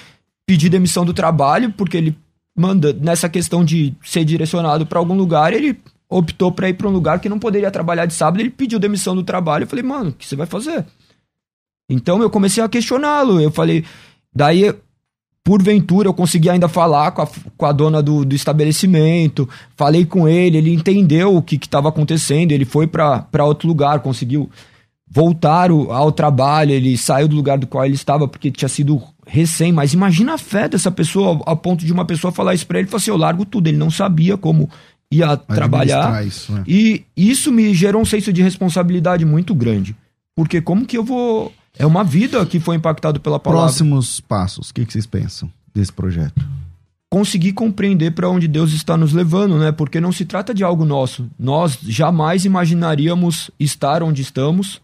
[SPEAKER 2] pedir demissão do trabalho porque ele manda nessa questão de ser direcionado para algum lugar, ele optou para ir para um lugar que não poderia trabalhar de sábado, ele pediu demissão do trabalho. Eu falei, mano, o que você vai fazer? Então eu comecei a questioná-lo. Eu falei, daí, porventura, eu consegui ainda falar com a, com a dona do, do estabelecimento, falei com ele, ele entendeu o que estava acontecendo, ele foi para outro lugar, conseguiu voltar o- ao trabalho, ele saiu do lugar do qual ele estava porque tinha sido recém, mas imagina a fé dessa pessoa, ao ponto de uma pessoa falar isso pra ele, falar assim, eu largo tudo, ele não sabia como ia trabalhar.
[SPEAKER 1] Isso, né?
[SPEAKER 2] E isso me gerou um senso de responsabilidade muito grande. Porque como que eu vou. É uma vida que foi impactada pela palavra.
[SPEAKER 1] Próximos passos, o que, que vocês pensam desse projeto?
[SPEAKER 2] Conseguir compreender para onde Deus está nos levando, né? Porque não se trata de algo nosso. Nós jamais imaginaríamos estar onde estamos.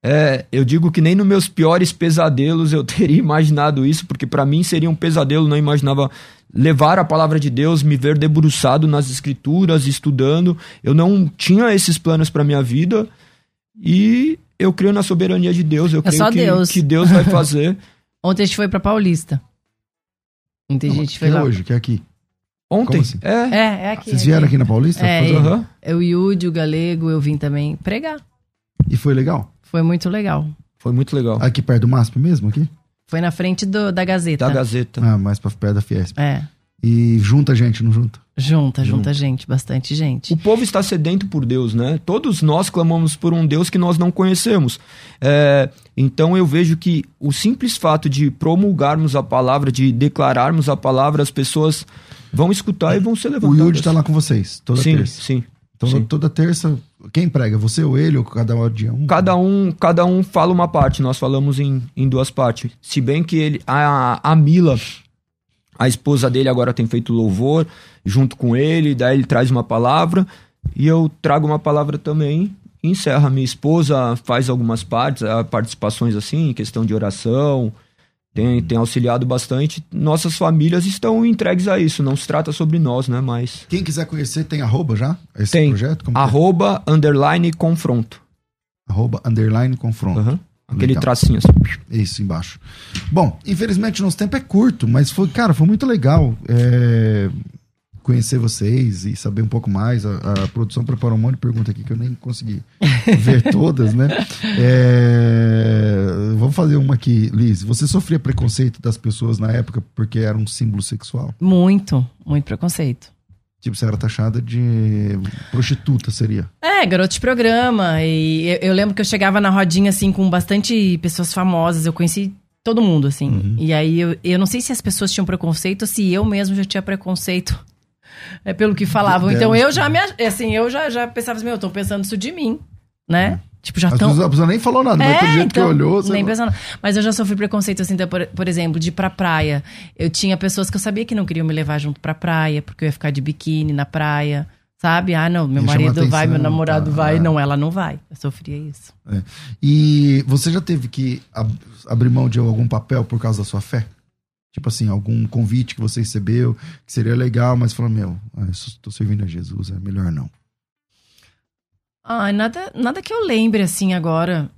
[SPEAKER 2] É, eu digo que nem nos meus piores pesadelos eu teria imaginado isso, porque para mim seria um pesadelo, não imaginava levar a palavra de Deus, me ver debruçado nas escrituras, estudando. Eu não tinha esses planos para minha vida e eu creio na soberania de Deus. Eu
[SPEAKER 3] É
[SPEAKER 2] creio
[SPEAKER 3] só
[SPEAKER 2] que,
[SPEAKER 3] Deus.
[SPEAKER 2] que Deus vai fazer.
[SPEAKER 3] Ontem a gente foi pra Paulista. Ontem a gente
[SPEAKER 1] que
[SPEAKER 3] foi
[SPEAKER 1] é
[SPEAKER 3] lá.
[SPEAKER 1] hoje, que é aqui.
[SPEAKER 2] Ontem.
[SPEAKER 1] Assim?
[SPEAKER 2] É.
[SPEAKER 3] É, é aqui.
[SPEAKER 1] Vocês vieram aqui na Paulista?
[SPEAKER 3] É,
[SPEAKER 1] fazer-
[SPEAKER 3] e-
[SPEAKER 2] Aham.
[SPEAKER 3] Eu, o Yudi, o Galego, eu vim também pregar.
[SPEAKER 1] E foi legal?
[SPEAKER 3] Foi muito legal.
[SPEAKER 2] Foi muito legal.
[SPEAKER 1] Aqui perto do MASP mesmo, aqui?
[SPEAKER 3] Foi na frente do- da Gazeta.
[SPEAKER 2] Da Gazeta.
[SPEAKER 1] Ah, mais pra perto da Fiesp.
[SPEAKER 3] É.
[SPEAKER 1] E junta gente, não junta?
[SPEAKER 3] Junta, junta gente, bastante gente.
[SPEAKER 2] O povo está sedento por Deus, né? Todos nós clamamos por um Deus que nós não conhecemos. É, então eu vejo que o simples fato de promulgarmos a palavra, de declararmos a palavra, as pessoas vão escutar e vão ser
[SPEAKER 1] O
[SPEAKER 2] levantadas.
[SPEAKER 1] Yudi tá lá com vocês, toda
[SPEAKER 2] sim,
[SPEAKER 1] terça.
[SPEAKER 2] sim.
[SPEAKER 1] Então,
[SPEAKER 2] sim.
[SPEAKER 1] toda terça, quem prega? Você ou ele, ou cada um dia um?
[SPEAKER 2] Cada um, cada um fala uma parte, nós falamos em, em duas partes. Se bem que ele, a, a Mila, a esposa dele agora tem feito louvor junto com ele, daí ele traz uma palavra e eu trago uma palavra também encerra. Minha esposa faz algumas partes, ah, participações assim, em questão de oração, tem, tem auxiliado bastante. Nossas famílias estão entregues a isso, não se trata sobre nós, né, mas...
[SPEAKER 1] Quem quiser conhecer, tem arroba já? Esse
[SPEAKER 2] Tem.
[SPEAKER 1] projeto? Como é?
[SPEAKER 2] Arroba, underline, confronto.
[SPEAKER 1] Arroba, underline, confronto.
[SPEAKER 2] Aham. Aquele
[SPEAKER 1] Legal.
[SPEAKER 2] tracinho assim.
[SPEAKER 1] Isso, embaixo. Bom, infelizmente nosso tempo é curto, mas foi, cara, foi muito legal é, conhecer vocês e saber um pouco mais. A, a produção preparou um monte de perguntas aqui que eu nem consegui ver todas, né? É, vamos fazer uma aqui, Liz. Você sofria preconceito das pessoas na época porque era um símbolo sexual?
[SPEAKER 3] Muito, muito preconceito.
[SPEAKER 1] Tipo, você era taxada de prostituta, seria?
[SPEAKER 3] É, garoto de programa. E eu, eu lembro que eu chegava na rodinha, assim, com bastante pessoas famosas. Eu conheci todo mundo, assim.
[SPEAKER 1] Uhum.
[SPEAKER 3] E aí eu, eu não sei se as pessoas tinham preconceito ou se eu mesmo já tinha preconceito. É pelo que falavam. Então eu já me. Assim, eu já, já pensava assim, meu, eu tô pensando isso de mim, né? Tipo, já tão.
[SPEAKER 1] a pessoa nem falou nada, mas pelo jeito que olhou,
[SPEAKER 3] É, então, nem pensando. Mas eu já sofri preconceito, assim, então, por, por exemplo, de ir pra praia. Eu tinha pessoas que eu sabia que não queriam me levar junto pra praia, porque eu ia ficar de biquíni na praia. Sabe? Ah, não, meu
[SPEAKER 1] chamar
[SPEAKER 3] marido vai, meu namorado
[SPEAKER 1] tá,
[SPEAKER 3] vai.
[SPEAKER 1] é.
[SPEAKER 3] Não, ela não vai. Eu sofria isso.
[SPEAKER 1] E você já teve que ab- abrir mão de algum papel por causa da sua fé? Tipo assim, algum convite que você recebeu, que seria legal, mas falou, meu, eu só tô servindo a Jesus, é melhor não.
[SPEAKER 3] Ah, nada, nada que eu lembre, assim, agora.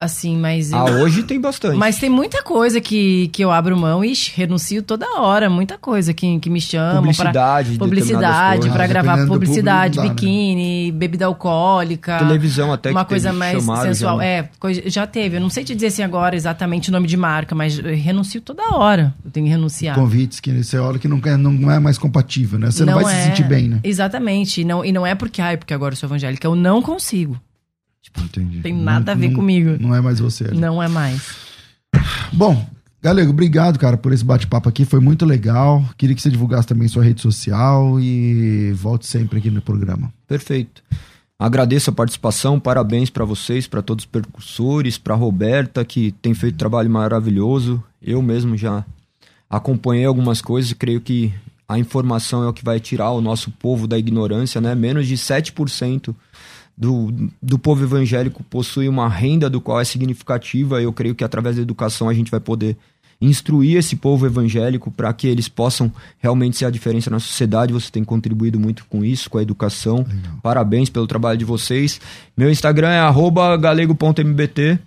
[SPEAKER 3] Assim, mas.
[SPEAKER 2] Ah,
[SPEAKER 3] eu-
[SPEAKER 2] hoje tem bastante.
[SPEAKER 3] Mas tem muita coisa que, que eu abro mão e renuncio toda hora. Muita coisa que, que me chamam. pra-
[SPEAKER 2] publicidade, de
[SPEAKER 3] Publicidade, pra
[SPEAKER 1] Ah,
[SPEAKER 3] gravar publicidade,
[SPEAKER 1] público, não dá, né?
[SPEAKER 3] biquíni, bebida alcoólica.
[SPEAKER 2] Televisão até
[SPEAKER 3] uma
[SPEAKER 2] que
[SPEAKER 3] coisa
[SPEAKER 2] teve,
[SPEAKER 3] mais sensual.
[SPEAKER 2] já-
[SPEAKER 3] É, coisa- já teve. Eu não sei te dizer assim agora exatamente o nome de marca, mas eu renuncio toda hora. Eu tenho que renunciar.
[SPEAKER 1] Convites que você olha que não, não é mais compatível, né? Você não, vai se
[SPEAKER 3] é-
[SPEAKER 1] sentir bem, né?
[SPEAKER 3] Exatamente. E não, e não é porque, ai, porque agora eu sou evangélica. Eu não consigo.
[SPEAKER 1] Entendi.
[SPEAKER 3] Tem nada a ver
[SPEAKER 1] não,
[SPEAKER 3] comigo.
[SPEAKER 1] Não é mais você. ali.
[SPEAKER 3] Não é mais.
[SPEAKER 1] Bom, Galego, obrigado, cara, por esse bate-papo aqui. Foi muito legal. Queria que você divulgasse também sua rede social e volte sempre aqui no programa.
[SPEAKER 2] Perfeito. Agradeço a participação, parabéns para vocês, para todos os percursores, para Roberta, que tem feito um trabalho maravilhoso. Eu mesmo já acompanhei algumas coisas e creio que a informação é o que vai tirar o nosso povo da ignorância, né? Menos de 7% do, do povo evangélico possui uma renda do qual é significativa. Eu creio que através da educação a gente vai poder instruir esse povo evangélico para que eles possam realmente ser a diferença na sociedade. Você tem contribuído muito com isso, com a educação. Parabéns pelo trabalho de vocês. Meu Instagram é arroba galego.mbt.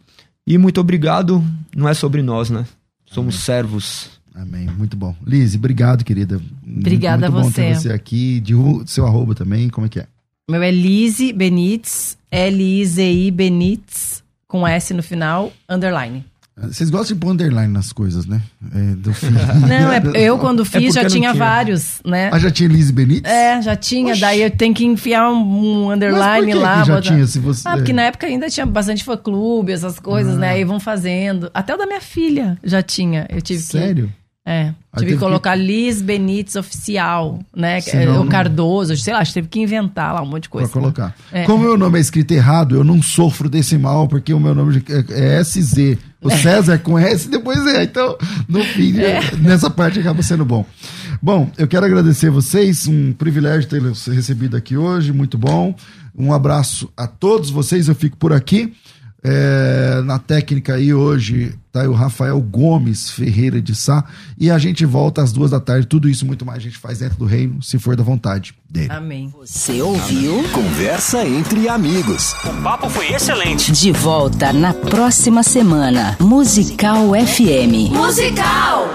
[SPEAKER 2] E muito obrigado. Não é sobre nós, né? Somos servos.
[SPEAKER 1] Amém. Muito bom. Liz, obrigado, querida.
[SPEAKER 3] Obrigada
[SPEAKER 1] muito,
[SPEAKER 3] a
[SPEAKER 1] muito bom ter
[SPEAKER 3] você.
[SPEAKER 1] você aqui. Divulga seu arroba também, como é que é?
[SPEAKER 3] Meu é Lise Benítez, L-I-Z-I Benítez, com S no final, underline.
[SPEAKER 1] Vocês gostam de pôr underline nas coisas, né? É, do.
[SPEAKER 3] Não, é, eu quando fiz
[SPEAKER 2] porque
[SPEAKER 3] já tinha,
[SPEAKER 2] tinha.
[SPEAKER 3] vários, né?
[SPEAKER 1] Ah, já tinha Liz Benítez?
[SPEAKER 3] É, já tinha,
[SPEAKER 1] Oxi.
[SPEAKER 3] daí eu tenho que enfiar um, um
[SPEAKER 1] Mas por
[SPEAKER 3] underline
[SPEAKER 1] que
[SPEAKER 3] lá.
[SPEAKER 1] que já
[SPEAKER 3] botar-
[SPEAKER 1] tinha, se você...
[SPEAKER 3] Ah, porque na época ainda tinha bastante fã-clube, essas coisas,
[SPEAKER 1] Ah.
[SPEAKER 3] né? E vão fazendo. Até o da minha filha já tinha. Eu tive que. É.
[SPEAKER 1] Aí
[SPEAKER 3] tive que colocar Liz Benítez Oficial, né?
[SPEAKER 1] Senão
[SPEAKER 3] o
[SPEAKER 1] não-
[SPEAKER 3] Cardoso, sei lá, a gente teve que inventar lá um monte de
[SPEAKER 1] Pra
[SPEAKER 3] coisa.
[SPEAKER 1] colocar.
[SPEAKER 3] É.
[SPEAKER 1] Como o meu nome é escrito errado, eu não sofro desse mal, porque o meu nome é é SZ. O César é com S e depois é. Então, no fim, nessa parte acaba sendo bom. Bom, eu quero agradecer vocês. Um privilégio ter recebido aqui hoje. Muito bom. Um abraço a todos vocês. Eu fico por aqui. É, na técnica aí hoje tá aí o Rafael Gomes Ferreira de Sá. E a gente volta às duas da tarde. Tudo isso muito mais a gente faz dentro do reino, se for da vontade dele.
[SPEAKER 3] Amém.
[SPEAKER 5] Você ouviu?
[SPEAKER 4] Conversa entre amigos.
[SPEAKER 6] O papo foi excelente.
[SPEAKER 5] De volta na próxima semana. Musical FM.
[SPEAKER 7] Musical!